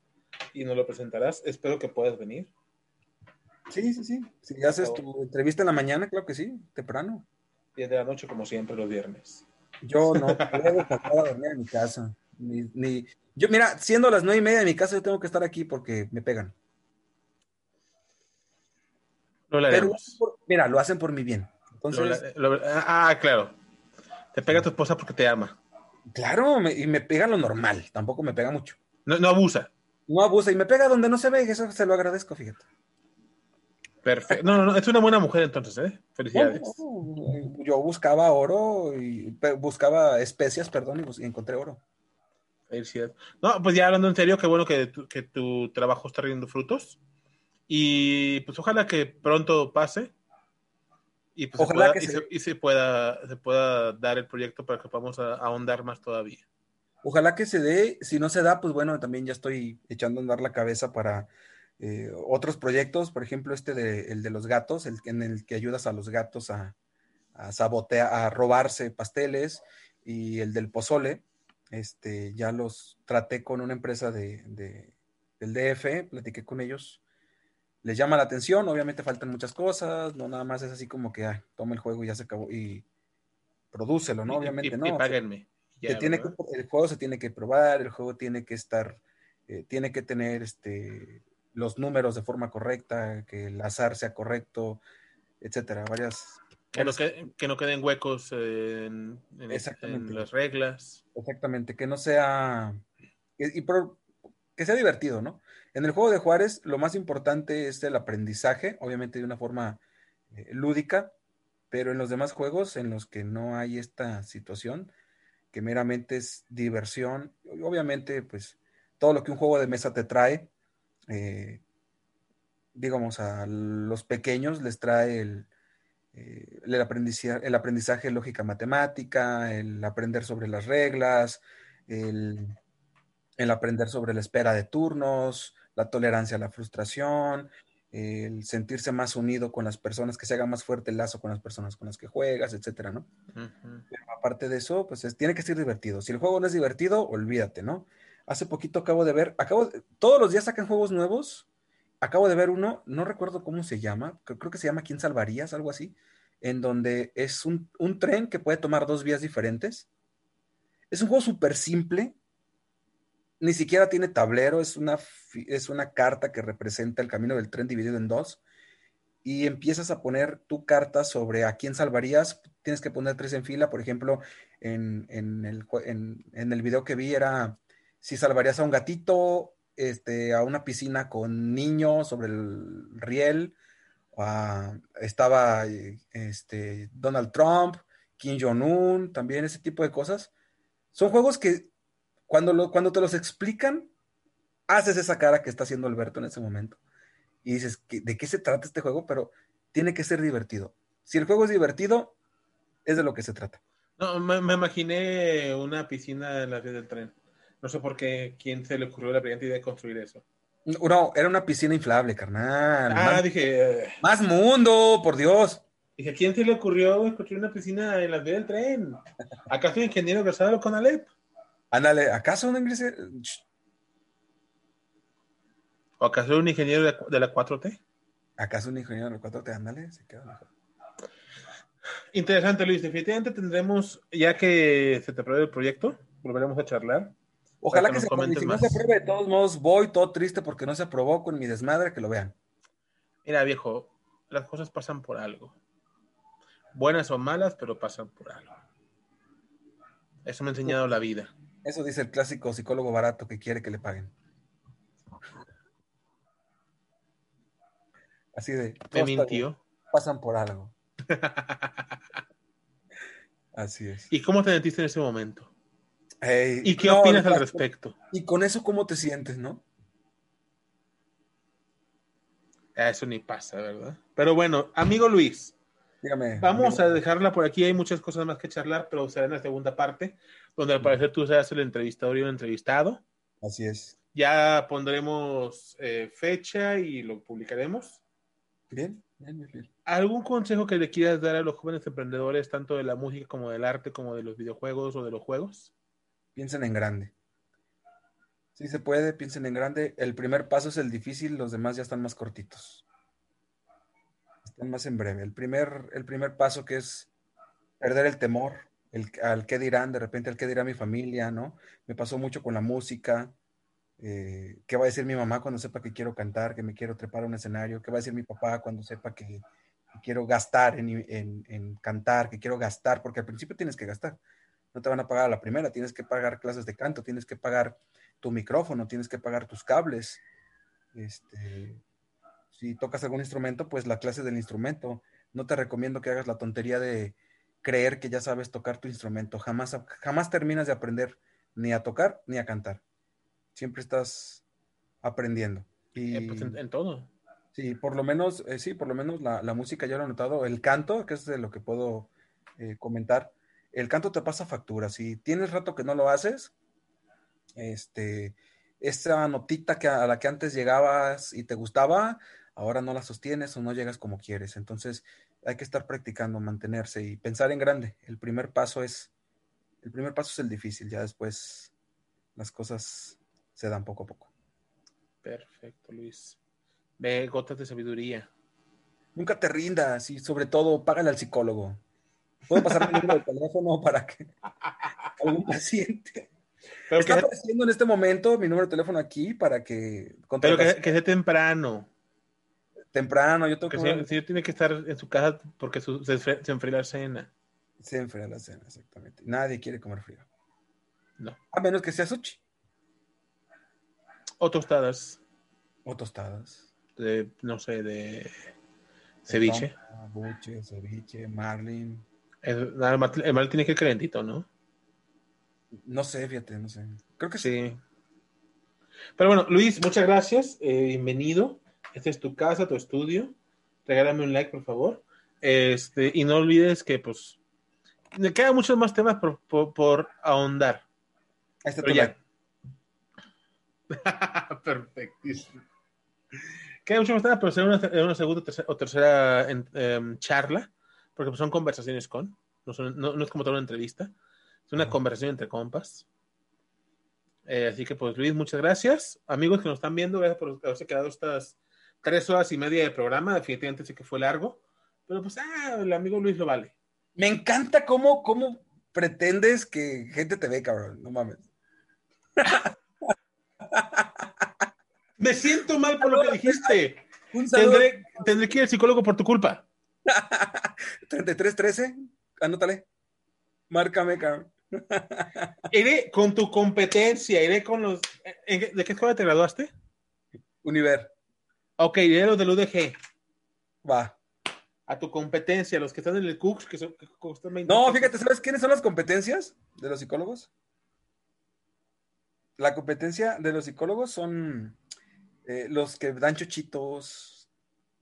y nos lo presentarás. Espero que puedas venir. Sí, sí, sí. Si haces tu entrevista en la mañana, claro que sí, temprano. 10 de la noche, como siempre, los viernes. Yo no puedo pasar dormir en mi casa. Ni, Yo, mira, siendo las nueve y media de mi casa, yo tengo que estar aquí porque me pegan. Lo Pero, mira, lo hacen por mi bien. Entonces, ah, claro. Te pega tu esposa porque te ama. Claro, y me pega lo normal. Tampoco me pega mucho. No, no abusa. No abusa y me pega donde no se ve, eso se lo agradezco, fíjate. Perfecto. No, no, no, es una buena mujer entonces, ¿eh? Felicidades. yo buscaba oro y buscaba especias, perdón, y, encontré oro. Felicidades. No, pues ya hablando en serio, qué bueno que tu, que tu trabajo está rindiendo frutos. Y pues ojalá que pronto pase. Y, pues ojalá se pueda, y, se, pueda, se pueda dar el proyecto para que podamos ahondar más todavía. Ojalá que se dé. Si no se da, pues bueno, también ya estoy echando a andar la cabeza para eh, otros proyectos, por ejemplo, este de, el de los gatos, el, en el que ayudas a los gatos a, sabotear, a robarse pasteles, y el del pozole, este, ya los traté con una empresa de, del DF, platiqué con ellos, les llama la atención, obviamente faltan muchas cosas, no nada más es así como que, toma el juego y ya se acabó, y prodúcelo, ¿no? Obviamente no. páguenme. tiene el juego se tiene que probar, el juego tiene que estar, eh, tiene que tener este los números de forma correcta, que el azar sea correcto, etcétera, varias... Que no, que no queden huecos en, las reglas. Exactamente, que no sea... Y, que sea divertido, ¿no? En el juego de Juárez lo más importante es el aprendizaje, obviamente de una forma eh, lúdica, Pero en los demás juegos en los que no hay esta situación, que meramente es diversión, obviamente, pues todo lo que un juego de mesa te trae, eh, digamos, a los pequeños les trae el, eh, el, aprendizaje, el aprendizaje lógica matemática, el aprender sobre las reglas, el, el, aprender sobre la espera de turnos, la tolerancia a la frustración, el sentirse más unido con las personas, que se haga más fuerte el lazo con las personas con las que juegas, etcétera, ¿no? Pero aparte de eso, pues tiene que ser divertido. Si el juego no es divertido, olvídate, ¿no? Hace poquito acabo de ver, acabo todos los días sacan juegos nuevos acabo de ver uno, no recuerdo cómo se llama, creo que se llama ¿Quién salvarías? Algo así, en donde es un, tren que puede tomar dos vías diferentes. Es un juego súper simple, ni siquiera tiene tablero, es una, es una carta que representa el camino del tren dividido en dos. Y empiezas a poner tu carta sobre a quién salvarías. Tienes que poner tres en fila. Por ejemplo, en, el, en el video que vi era si salvarías a un gatito, este, a una piscina con niños sobre el riel. estaba este, Donald Trump, Kim Jong-un, también ese tipo de cosas. Son juegos que cuando, lo, cuando te los explican, haces esa cara que está haciendo Alberto en ese momento. Y dices, ¿de qué se trata este juego? Pero tiene que ser divertido. Si el juego es divertido, es de lo que se trata. No, me, me imaginé una piscina en la vía del tren. No sé por qué, quién se le ocurrió la brillante idea de construir eso. No, era una piscina inflable, carnal. Ah, dije. Más mundo, por Dios. Dije, quién se le ocurrió construir una piscina en las vías del tren? ¿Acaso un ingeniero versado con Alep? Ándale, ¿acaso un ingeniero? ¿O acaso un ingeniero de la 4T? ¿Acaso un ingeniero de la 4T? Ándale, se queda mejor. Interesante, Luis. Definitivamente tendremos, ya que se te apruebe el proyecto, volveremos a charlar Ojalá que, se apruebe. Si no se apruebe, de todos modos, voy todo triste porque no se aprobó con mi desmadre, que lo vean. Mira, viejo, las cosas pasan por algo. Buenas o malas, pero pasan por algo. Eso me ha enseñado la vida. Eso dice el clásico psicólogo barato que quiere que le paguen. Así de. Me mintió. Pasan por algo. <laughs> Así es. ¿Y cómo te sentiste en ese momento? ¿Y qué opinas al respecto? Y con eso, ¿cómo te sientes, no? Eso ni pasa, ¿verdad? Pero bueno, amigo Luis, Dígame, vamos a dejarla por aquí. Hay muchas cosas más que charlar, pero será en la segunda parte, donde al parecer tú seas el entrevistador y un entrevistado. Así es. Ya pondremos eh, fecha y lo publicaremos. Bien, bien, bien. ¿Algún consejo que le quieras dar a los jóvenes emprendedores, tanto de la música como del arte, como de los videojuegos o de los juegos? piensen en grande. Si se puede, piensen en grande. El primer paso es el difícil, los demás ya están más cortitos. Están más en breve. El primer, el primer paso que es perder el temor, al qué dirán, de repente al qué dirá mi familia, ¿no? Me pasó mucho con la música. Eh, ¿Qué va a decir mi mamá cuando sepa que quiero cantar, que me quiero trepar a un escenario? ¿Qué va a decir mi papá cuando sepa que, quiero gastar en, en, cantar, que quiero gastar? Porque al principio tienes que gastar no te van a pagar a la primera, tienes que pagar clases de canto, tienes que pagar tu micrófono, tienes que pagar tus cables. Este, si tocas algún instrumento, pues la clase del instrumento. No te recomiendo que hagas la tontería de creer que ya sabes tocar tu instrumento. Jamás, jamás terminas de aprender ni a tocar ni a cantar. Siempre estás aprendiendo. Y, eh, pues, en, todo. Sí, por lo menos, eh, sí, por lo menos la, música ya lo he notado. El canto, que es de lo que puedo eh, comentar, el canto te pasa factura. Si tienes rato que no lo haces, este, esa notita que a la que antes llegabas y te gustaba, ahora no la sostienes o no llegas como quieres. Entonces hay que estar practicando, mantenerse y pensar en grande. El primer paso es, el primer paso es el difícil, ya después las cosas se dan poco a poco. Perfecto, Luis. Ve gotas de sabiduría. Nunca te rindas y sobre todo págale al psicólogo. ¿Puedo pasar mi número de teléfono para que <laughs> algún paciente? Pero Está apareciendo en este momento mi número de teléfono aquí para que... Pero que, sea temprano. Temprano, yo tengo que... Si, tiene que estar en su casa porque se, enfría la cena. Se enfría la cena, exactamente. Nadie quiere comer frío. No. A menos que sea sushi. O tostadas. O tostadas. De, no sé, de Ceviche. Buche, ceviche, marlin. El, el marlin tiene que ir calentito, ¿no? No sé, fíjate, no sé. Creo que sí. Pero bueno, Luis, muchas gracias. Eh, bienvenido. Esta es tu casa, tu estudio. Regálame un like, por favor. Este, y no olvides que, pues, me quedan muchos más temas por, por, ahondar. Ahí está ya. <laughs> Perfectísimo. Queda mucho más temas, pero será una, una segunda o tercera em, charla, porque pues, son conversaciones con, no, no, es como toda una entrevista, es una conversación entre compas. Eh, así que, pues, Luis, muchas gracias. Amigos que nos están viendo, gracias por haberse quedado estas tres horas y media de programa. Definitivamente sí que fue largo, pero pues, ah, el amigo Luis lo vale. Me encanta cómo, cómo pretendes que gente te ve, cabrón. No mames. <laughs> Me siento mal por lo que <laughs> dijiste. Tendré, tendré, que ir al psicólogo por tu culpa. <laughs> 3313, anótale. Márcame, cabrón. iré con tu competencia, iré con los. ¿De qué escuela te graduaste? Univer. Ok, a los del UDG. Va a tu competencia, los que están en el Cooks, que, son, No, fíjate, ¿sabes quiénes son las competencias de los psicólogos? La competencia de los psicólogos son eh, los que dan chochitos,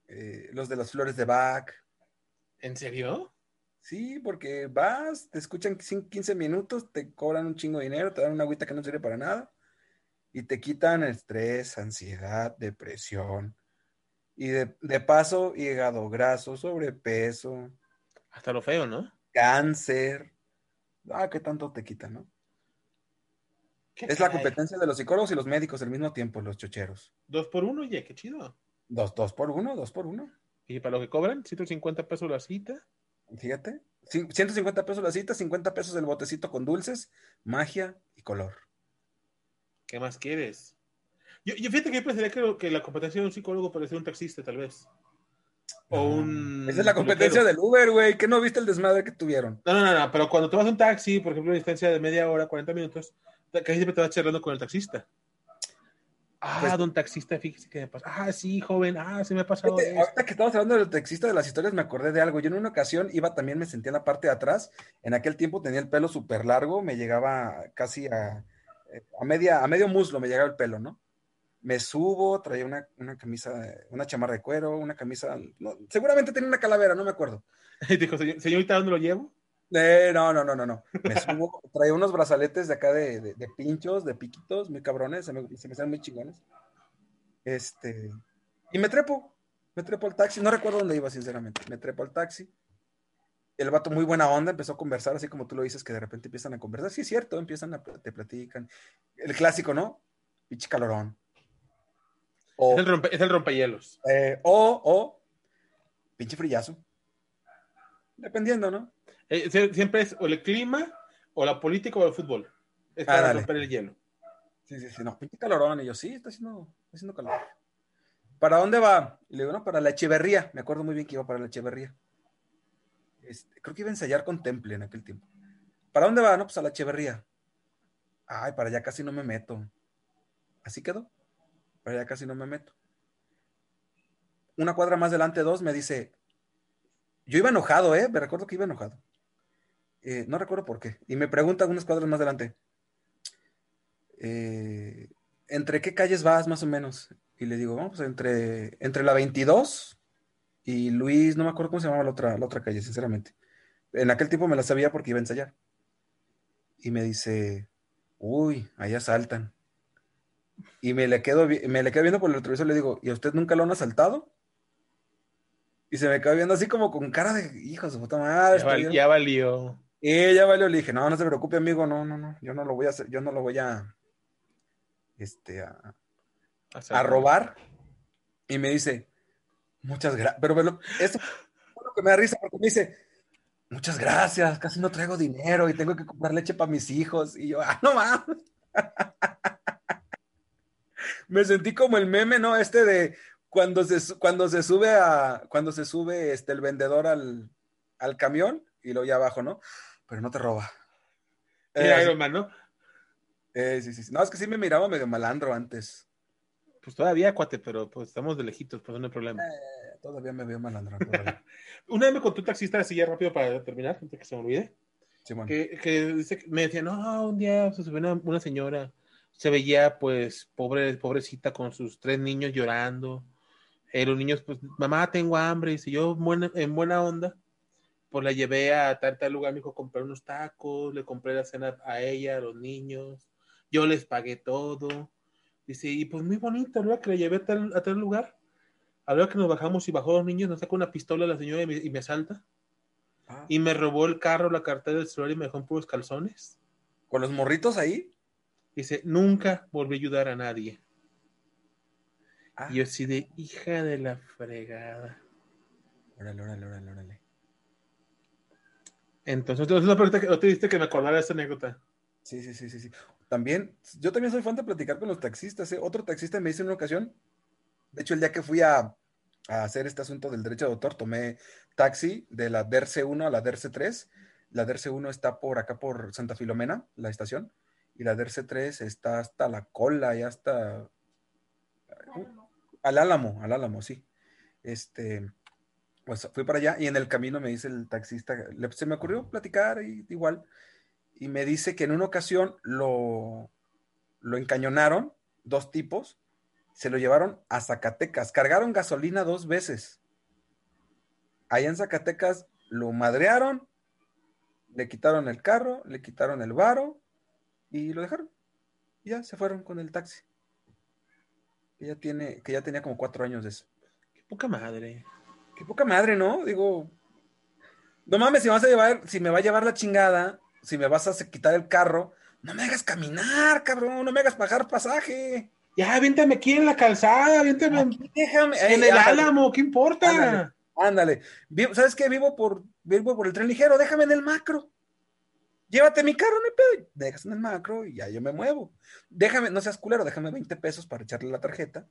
eh, los de las flores de Bach. ¿En serio? Sí, porque vas, te escuchan 15 minutos, te cobran un chingo de dinero, te dan una agüita que no sirve para nada y te quitan estrés, ansiedad, depresión, y de, paso, hígado graso, sobrepeso. Hasta lo feo, ¿no? Cáncer. Ah, ¿qué tanto te quita, no? Es la competencia de los psicólogos y los médicos al mismo tiempo, los chocheros. Dos por uno, ya, qué chido. Dos, dos por uno, dos por uno. ¿Y para lo que cobran? ¿150 pesos la cita? Fíjate. 150 pesos la cita, 50 pesos el botecito con dulces, magia y color. ¿Qué más quieres? Yo, fíjate que yo pensaría que, la competencia de un psicólogo ser un taxista, tal vez. O ah, un. Esa es la competencia del Uber, güey. ¿Qué no viste el desmadre que tuvieron? No, no, no, pero cuando a un taxi, por ejemplo, a distancia de media hora, 40 minutos, casi siempre te vas charlando con el taxista. Ah, pues don taxista, fíjese que me pasa. Ah, sí, joven, ah, sí me ha pasado. ahorita que estabas hablando del taxista de las historias, me acordé de algo. Yo en una ocasión iba también, me sentía en la parte de atrás. En aquel tiempo tenía el pelo súper largo, me llegaba casi a, eh, a, media, a medio muslo, me llegaba el pelo, ¿no? Me subo, traía una, camisa, una chamarra de cuero, una camisa, seguramente tenía una calavera, no me acuerdo. <laughs> Y dijo, señorita, ¿dónde lo llevo? Eh, no, no, no, no, no. Me subo, <laughs> traía unos brazaletes de acá de, pinchos, de piquitos, muy cabrones, se me, se me salen muy chingones. Este, y me trepo, me trepo al taxi, no recuerdo dónde iba, sinceramente, me trepo al taxi. El vato muy buena onda, empezó a conversar, así como tú lo dices, que de repente empiezan a conversar. Sí, es cierto, empiezan a, te platican. El clásico, ¿no? Pinche calorón es, el rompe, es el rompehielos. Eh, o, o, pinche frillazo. Dependiendo, ¿no? Eh, siempre es o el clima, o la política, o el fútbol. Es para romper el hielo. Sí, sí, sí, no, pinche calorón. Y yo, sí, está haciendo, está haciendo calor. ¿Para dónde va? Y le digo, no, para la Echeverría. Me acuerdo muy bien que iba para la Echeverría. Este, creo que iba a ensayar con Temple en aquel tiempo. ¿Para dónde va? No, pues a la Echeverría. Ay, para allá casi no me meto. Así quedó pero ya casi no me meto. Una cuadra más adelante, dos, me dice, yo iba enojado, ¿eh? Me recuerdo que iba enojado. Eh, no recuerdo por qué. Y me pregunta unas cuadras más adelante, eh, ¿entre qué calles vas más o menos? Y le digo, vamos, entre, entre la 22 y Luis, no me acuerdo cómo se llamaba la otra, la otra calle, sinceramente. En aquel tiempo me la sabía porque iba a ensayar. Y me dice, uy, allá saltan. Y me le quedo, me le quedo viendo por el retrovisor y le digo, ¿y a usted nunca lo han asaltado? Y se me quedó viendo así como con cara de hijos de puta madre. Ya, valió. Y ya valió. Le dije, no, no se preocupe, amigo, no, no, no. Yo no lo voy a hacer, yo no lo voy a este a, a robar. Y me dice, muchas gracias. Pero bueno, eso fue lo que me da risa porque me dice, muchas gracias, casi no traigo dinero y tengo que comprar leche para mis hijos. Y yo, ah, no mames. <laughs> me sentí como el meme, ¿no? Este de cuando se, cuando se sube a, cuando se sube este, el vendedor al, camión y lo ya abajo, ¿no? Pero no te roba. Eh, Iron Man, ¿no? Eh, sí, sí, sí. No, es que sí me miraba medio malandro antes. Pues todavía, cuate, pero pues estamos de lejitos, pues no hay problema. Eh, todavía me veo malandro. <laughs> Una vez me contó un taxista así ya rápido para terminar, antes que se me olvide. Que, que, dice, me decía, no, un día se subió una, una, señora, se veía pues pobre, pobrecita con sus tres niños llorando. Eh, los niños, pues, mamá, tengo hambre. Y si yo buena, en buena onda, pues la llevé a tal, tal lugar, me dijo, compré unos tacos, le compré la cena a ella, a los niños, yo les pagué todo. Dice, y pues muy bonito, ¿verdad? Que le llevé a tal, a tal lugar. A la hora que nos bajamos y bajó los niños, nos sacó una pistola la señora y me, y me asalta. Ah. Y me robó el carro, la cartera del celular y me dejó en puros calzones. ¿Con los morritos ahí? Dice, nunca volví a ayudar a nadie. Ah. Y yo así de hija de la fregada. Órale, órale, órale, órale. Entonces, entonces ¿no te diste que me acordara de esta anécdota? Sí, sí, sí, sí, sí. También, yo también soy fan de platicar con los taxistas. ¿eh? Otro taxista me dice en una ocasión, de hecho, el día que fui a, a hacer este asunto del derecho de autor, tomé taxi de la DERCE 1 a la DERCE 3. La DERCE 1 está por acá por Santa Filomena, la estación, y la DERCE 3 está hasta la cola y hasta al Álamo, al Álamo, sí. Este, pues fui para allá y en el camino me dice el taxista, se me ocurrió platicar y, igual, y me dice que en una ocasión lo, lo encañonaron, dos tipos, se lo llevaron a Zacatecas, cargaron gasolina dos veces. Allá en Zacatecas lo madrearon, le quitaron el carro, le quitaron el varo y lo dejaron. Y ya se fueron con el taxi. Que ya tiene, que ya tenía como cuatro años de eso. Qué poca madre. Qué poca madre, ¿no? Digo, no mames, si me vas a llevar, si me va a llevar la chingada, si me vas a quitar el carro, no me hagas caminar, cabrón, no me hagas pagar pasaje. Ya, viéntame aquí en la calzada, viéntame déjame, en el álamo, ¿qué importa? Ándale. ¿Sabes qué? Vivo por, vivo por el tren ligero, déjame en el macro. Llévate mi carro, no pedo. Dejas en el macro y ya yo me muevo. Déjame, no seas culero, déjame 20 pesos para echarle la tarjeta.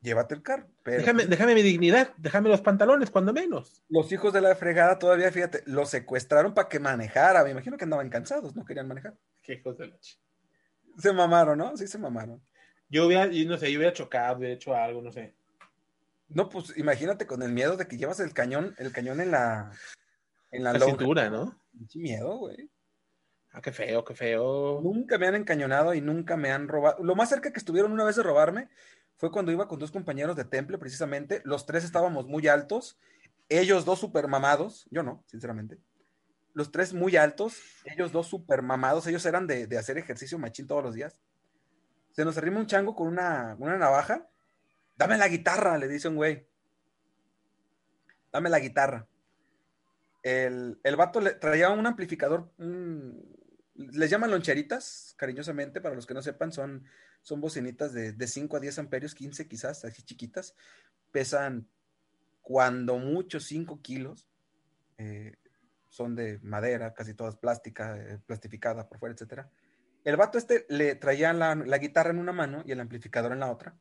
Llévate el carro. déjame, déjame mi dignidad, déjame los pantalones, cuando menos. Los hijos de la fregada todavía, fíjate, los secuestraron para que manejara. Me imagino que andaban cansados, no querían manejar. Qué hijos de la Se mamaron, ¿no? Sí, se mamaron. Yo hubiera, no sé, yo hubiera chocado, hubiera hecho algo, no sé. No, pues imagínate con el miedo de que llevas el cañón, el cañón en la, en la, cintura, ¿no? Miedo, güey. Ah, qué feo, qué feo. Nunca me han encañonado y nunca me han robado. Lo más cerca que estuvieron una vez de robarme fue cuando iba con dos compañeros de temple, precisamente. Los tres estábamos muy altos. Ellos dos super mamados. Yo no, sinceramente. Los tres muy altos. Ellos dos super mamados. Ellos eran de, de hacer ejercicio machín todos los días. Se nos arrima un chango con una, una navaja Dame la guitarra, le dice un güey. Dame la guitarra. El, el vato le traía un amplificador, les llaman loncheritas, cariñosamente, para los que no sepan, son, son bocinitas de, de 5 a 10 amperios, 15 quizás, así chiquitas. Pesan cuando mucho 5 kilos. Eh, son de madera, casi todas plástica, eh, plastificada por fuera, etcétera. El vato este le traía la, la guitarra en una mano y el amplificador en la otra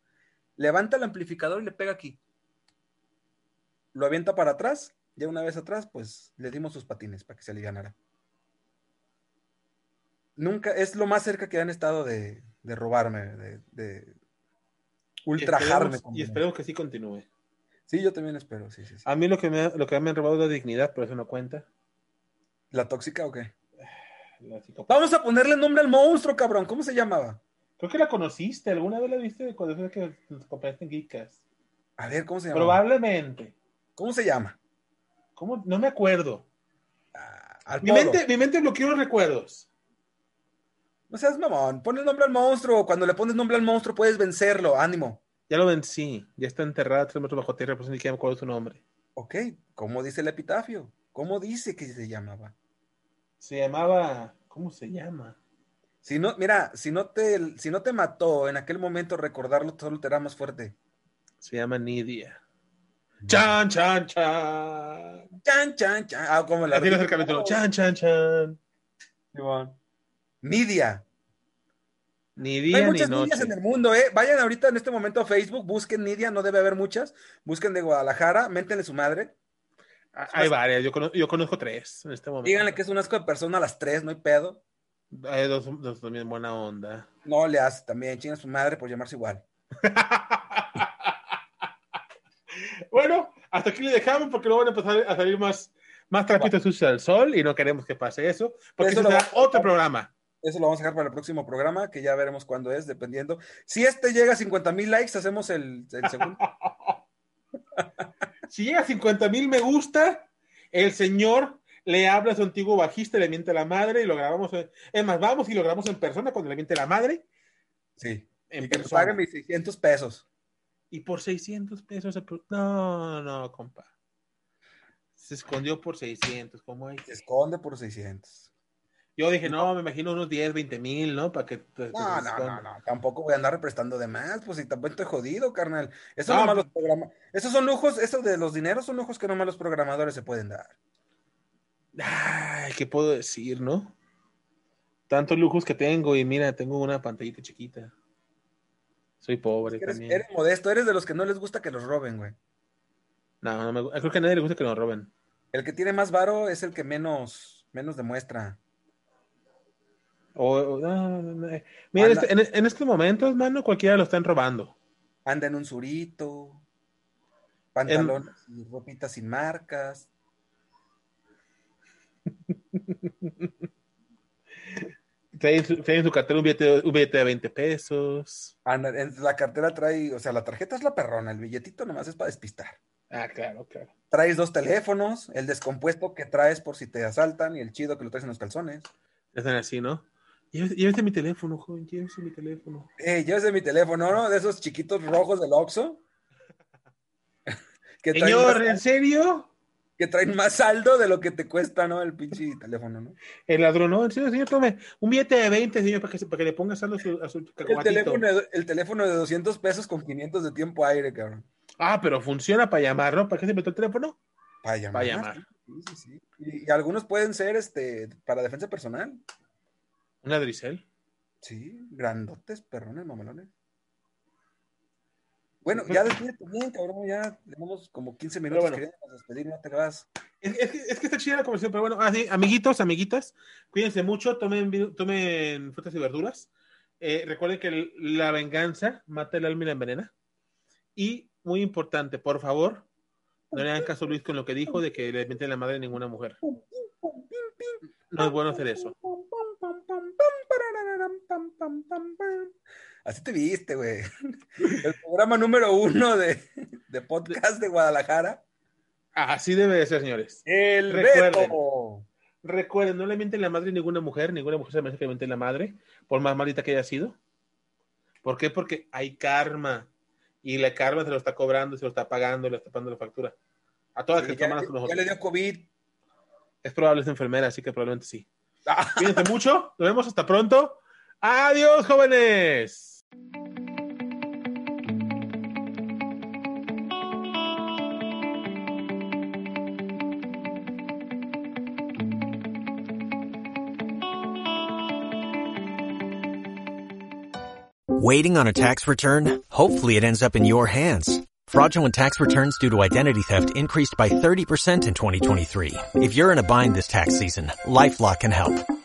levanta el amplificador y le pega aquí. Lo avienta para atrás, ya una vez atrás, pues le dimos sus patines para que se alivianara. Nunca, es lo más cerca que han estado de, robarme, de, ultrajarme. Y esperemos, que sí continúe. Sí, yo también espero, sí, sí, A mí lo que, me, lo que me han robado es la dignidad, pero eso no cuenta. ¿La tóxica o qué? Vamos a ponerle nombre al monstruo, cabrón. ¿Cómo se llamaba? Creo que la conociste, ¿alguna vez la viste cuando fue que nos compraste en Geekas? A ver, ¿cómo se llama? Probablemente. ¿Cómo se llama? ¿Cómo? No me acuerdo. Ah, mi, mente, mi mente bloqueó los recuerdos. No seas mamón, pon el nombre al monstruo. Cuando le pones nombre al monstruo puedes vencerlo, ánimo. Ya lo vencí, ya está enterrada tres metros bajo tierra, pues ni siquiera me acuerdo su nombre. Ok, ¿cómo dice el epitafio? ¿Cómo dice que se llamaba? Se llamaba, ¿cómo se llama? Si no, mira, si no te, si no te mató en aquel momento, recordarlo solo te hará más fuerte. Se llama Nidia. Chan, chan, chan. Chan, chan, chan. Ah, como la. Tienes el capítulo. Chan, chan, chan. Nidia. Ni día, Hay muchas ni Nidias en el mundo, ¿eh? Vayan ahorita en este momento a Facebook, busquen Nidia, no debe haber muchas. Busquen de Guadalajara, méntenle su madre. Ah, hay varias, yo conozco, yo conozco tres en este momento. Díganle que es un asco de persona a las tres, no hay pedo. Hay dos, dos también buena onda. No le hace también, chinga su madre por llamarse igual. <laughs> bueno, hasta aquí le dejamos porque luego van a empezar a salir más, más trapitos sucios al sol y no queremos que pase eso, porque Eso será a- otro programa. Eso lo vamos a dejar para el próximo programa, que ya veremos cuándo es, dependiendo. Si este llega a 50 mil likes, hacemos el, el segundo. <laughs> Si llega a 50 mil me gusta, el señor le habla a su antiguo bajista, le miente la madre y lo grabamos. en- Es más, vamos y lo grabamos en persona cuando le miente la madre. Sí. En Y que me persona. paguen mis 600 pesos. Y por 600 pesos. No, no, compa. Se escondió por 600. ¿Cómo hay? Se esconde por 600. Yo dije, no, me imagino unos 10, 20 mil, ¿no? Para que. No, no, no. Tampoco voy a andar prestando de más, pues si tampoco estoy jodido, carnal. Eso No, los programa- Esos son lujos, esos de los dineros son lujos que nomás los programadores se pueden dar. Ay, ¿qué puedo decir, no? Tantos lujos que tengo y mira, tengo una pantallita chiquita. Soy pobre Eres, también. eres modesto, eres de los que no les gusta que los roben, güey. No, no me creo que a nadie le gusta que nos roben. El que tiene más varo es el que menos, menos demuestra. O, o- no, no, no, eh. Mira, este- en- en estos momentos, mano, cualquiera lo están robando. Anda en un surito, pantalones y ropitas sin marcas. <laughs> Trae en su, trae en su cartera un billete, un billete de 20 pesos. En la cartera trae, o sea, la tarjeta es la perrona, el billetito nomás es para despistar. Ah, claro, claro. Traes dos teléfonos, el descompuesto que traes por si te asaltan y el chido que lo traes en los calzones. Están así, ¿no? Llévese, mi teléfono, joven, llévese mi teléfono. Eh, llévese mi teléfono, ¿no? De esos chiquitos rojos del Oxxo. <laughs> Señor, ¿en serio? Que traen más saldo de lo que te cuesta, ¿no? El pinche teléfono, ¿no? El ladrón, no, serio, señor, tome un billete de 20, señor, para que, para que le ponga saldo a su, a su El teléfono, de- el teléfono de 200 pesos con 500 de tiempo aire, cabrón. Ah, pero funciona para llamar, ¿no? ¿Para qué se metió el teléfono? Para llamar. Para llamar. Sí, sí, sí. Y, y algunos pueden ser este para defensa personal. Una Drisel. Sí, grandotes, perrones, mamalones. Bueno, ya despídete bien, cabrón. Ya tenemos como 15 minutos. bueno. Queríamos despedir, no te vas. Es, es que, es que está chida la conversación, pero bueno, ah, sí, amiguitos, amiguitas, cuídense mucho, tomen, tomen frutas y verduras. Eh, recuerden que el- la venganza mata el alma y la envenena. Y, muy importante, por favor, no le hagan caso a Luis con lo que dijo de que le miente la madre a ninguna mujer. No es bueno hacer eso. Así te viste, güey. <laughs> El programa número uno de, de podcast de Guadalajara. Así debe de ser, señores. El Recuerden. Beto. Recuerden, no le mienten la madre a ninguna mujer, ninguna mujer se merece que le mienten la madre, por más malita que haya sido. ¿Por qué? Porque hay karma. Y la karma se lo está cobrando, se lo está pagando, le está pagando la factura. A todas las Sí, que toman con ya nosotros. le dio COVID. Es probable, es enfermera, así que probablemente sí. <laughs> Cuídense mucho, nos vemos hasta pronto. Adiós, jóvenes. Waiting on a tax return? Hopefully it ends up in your hands. Fraudulent tax returns due to identity theft increased by 30% in 2023. If you're in a bind this tax season, LifeLock can help.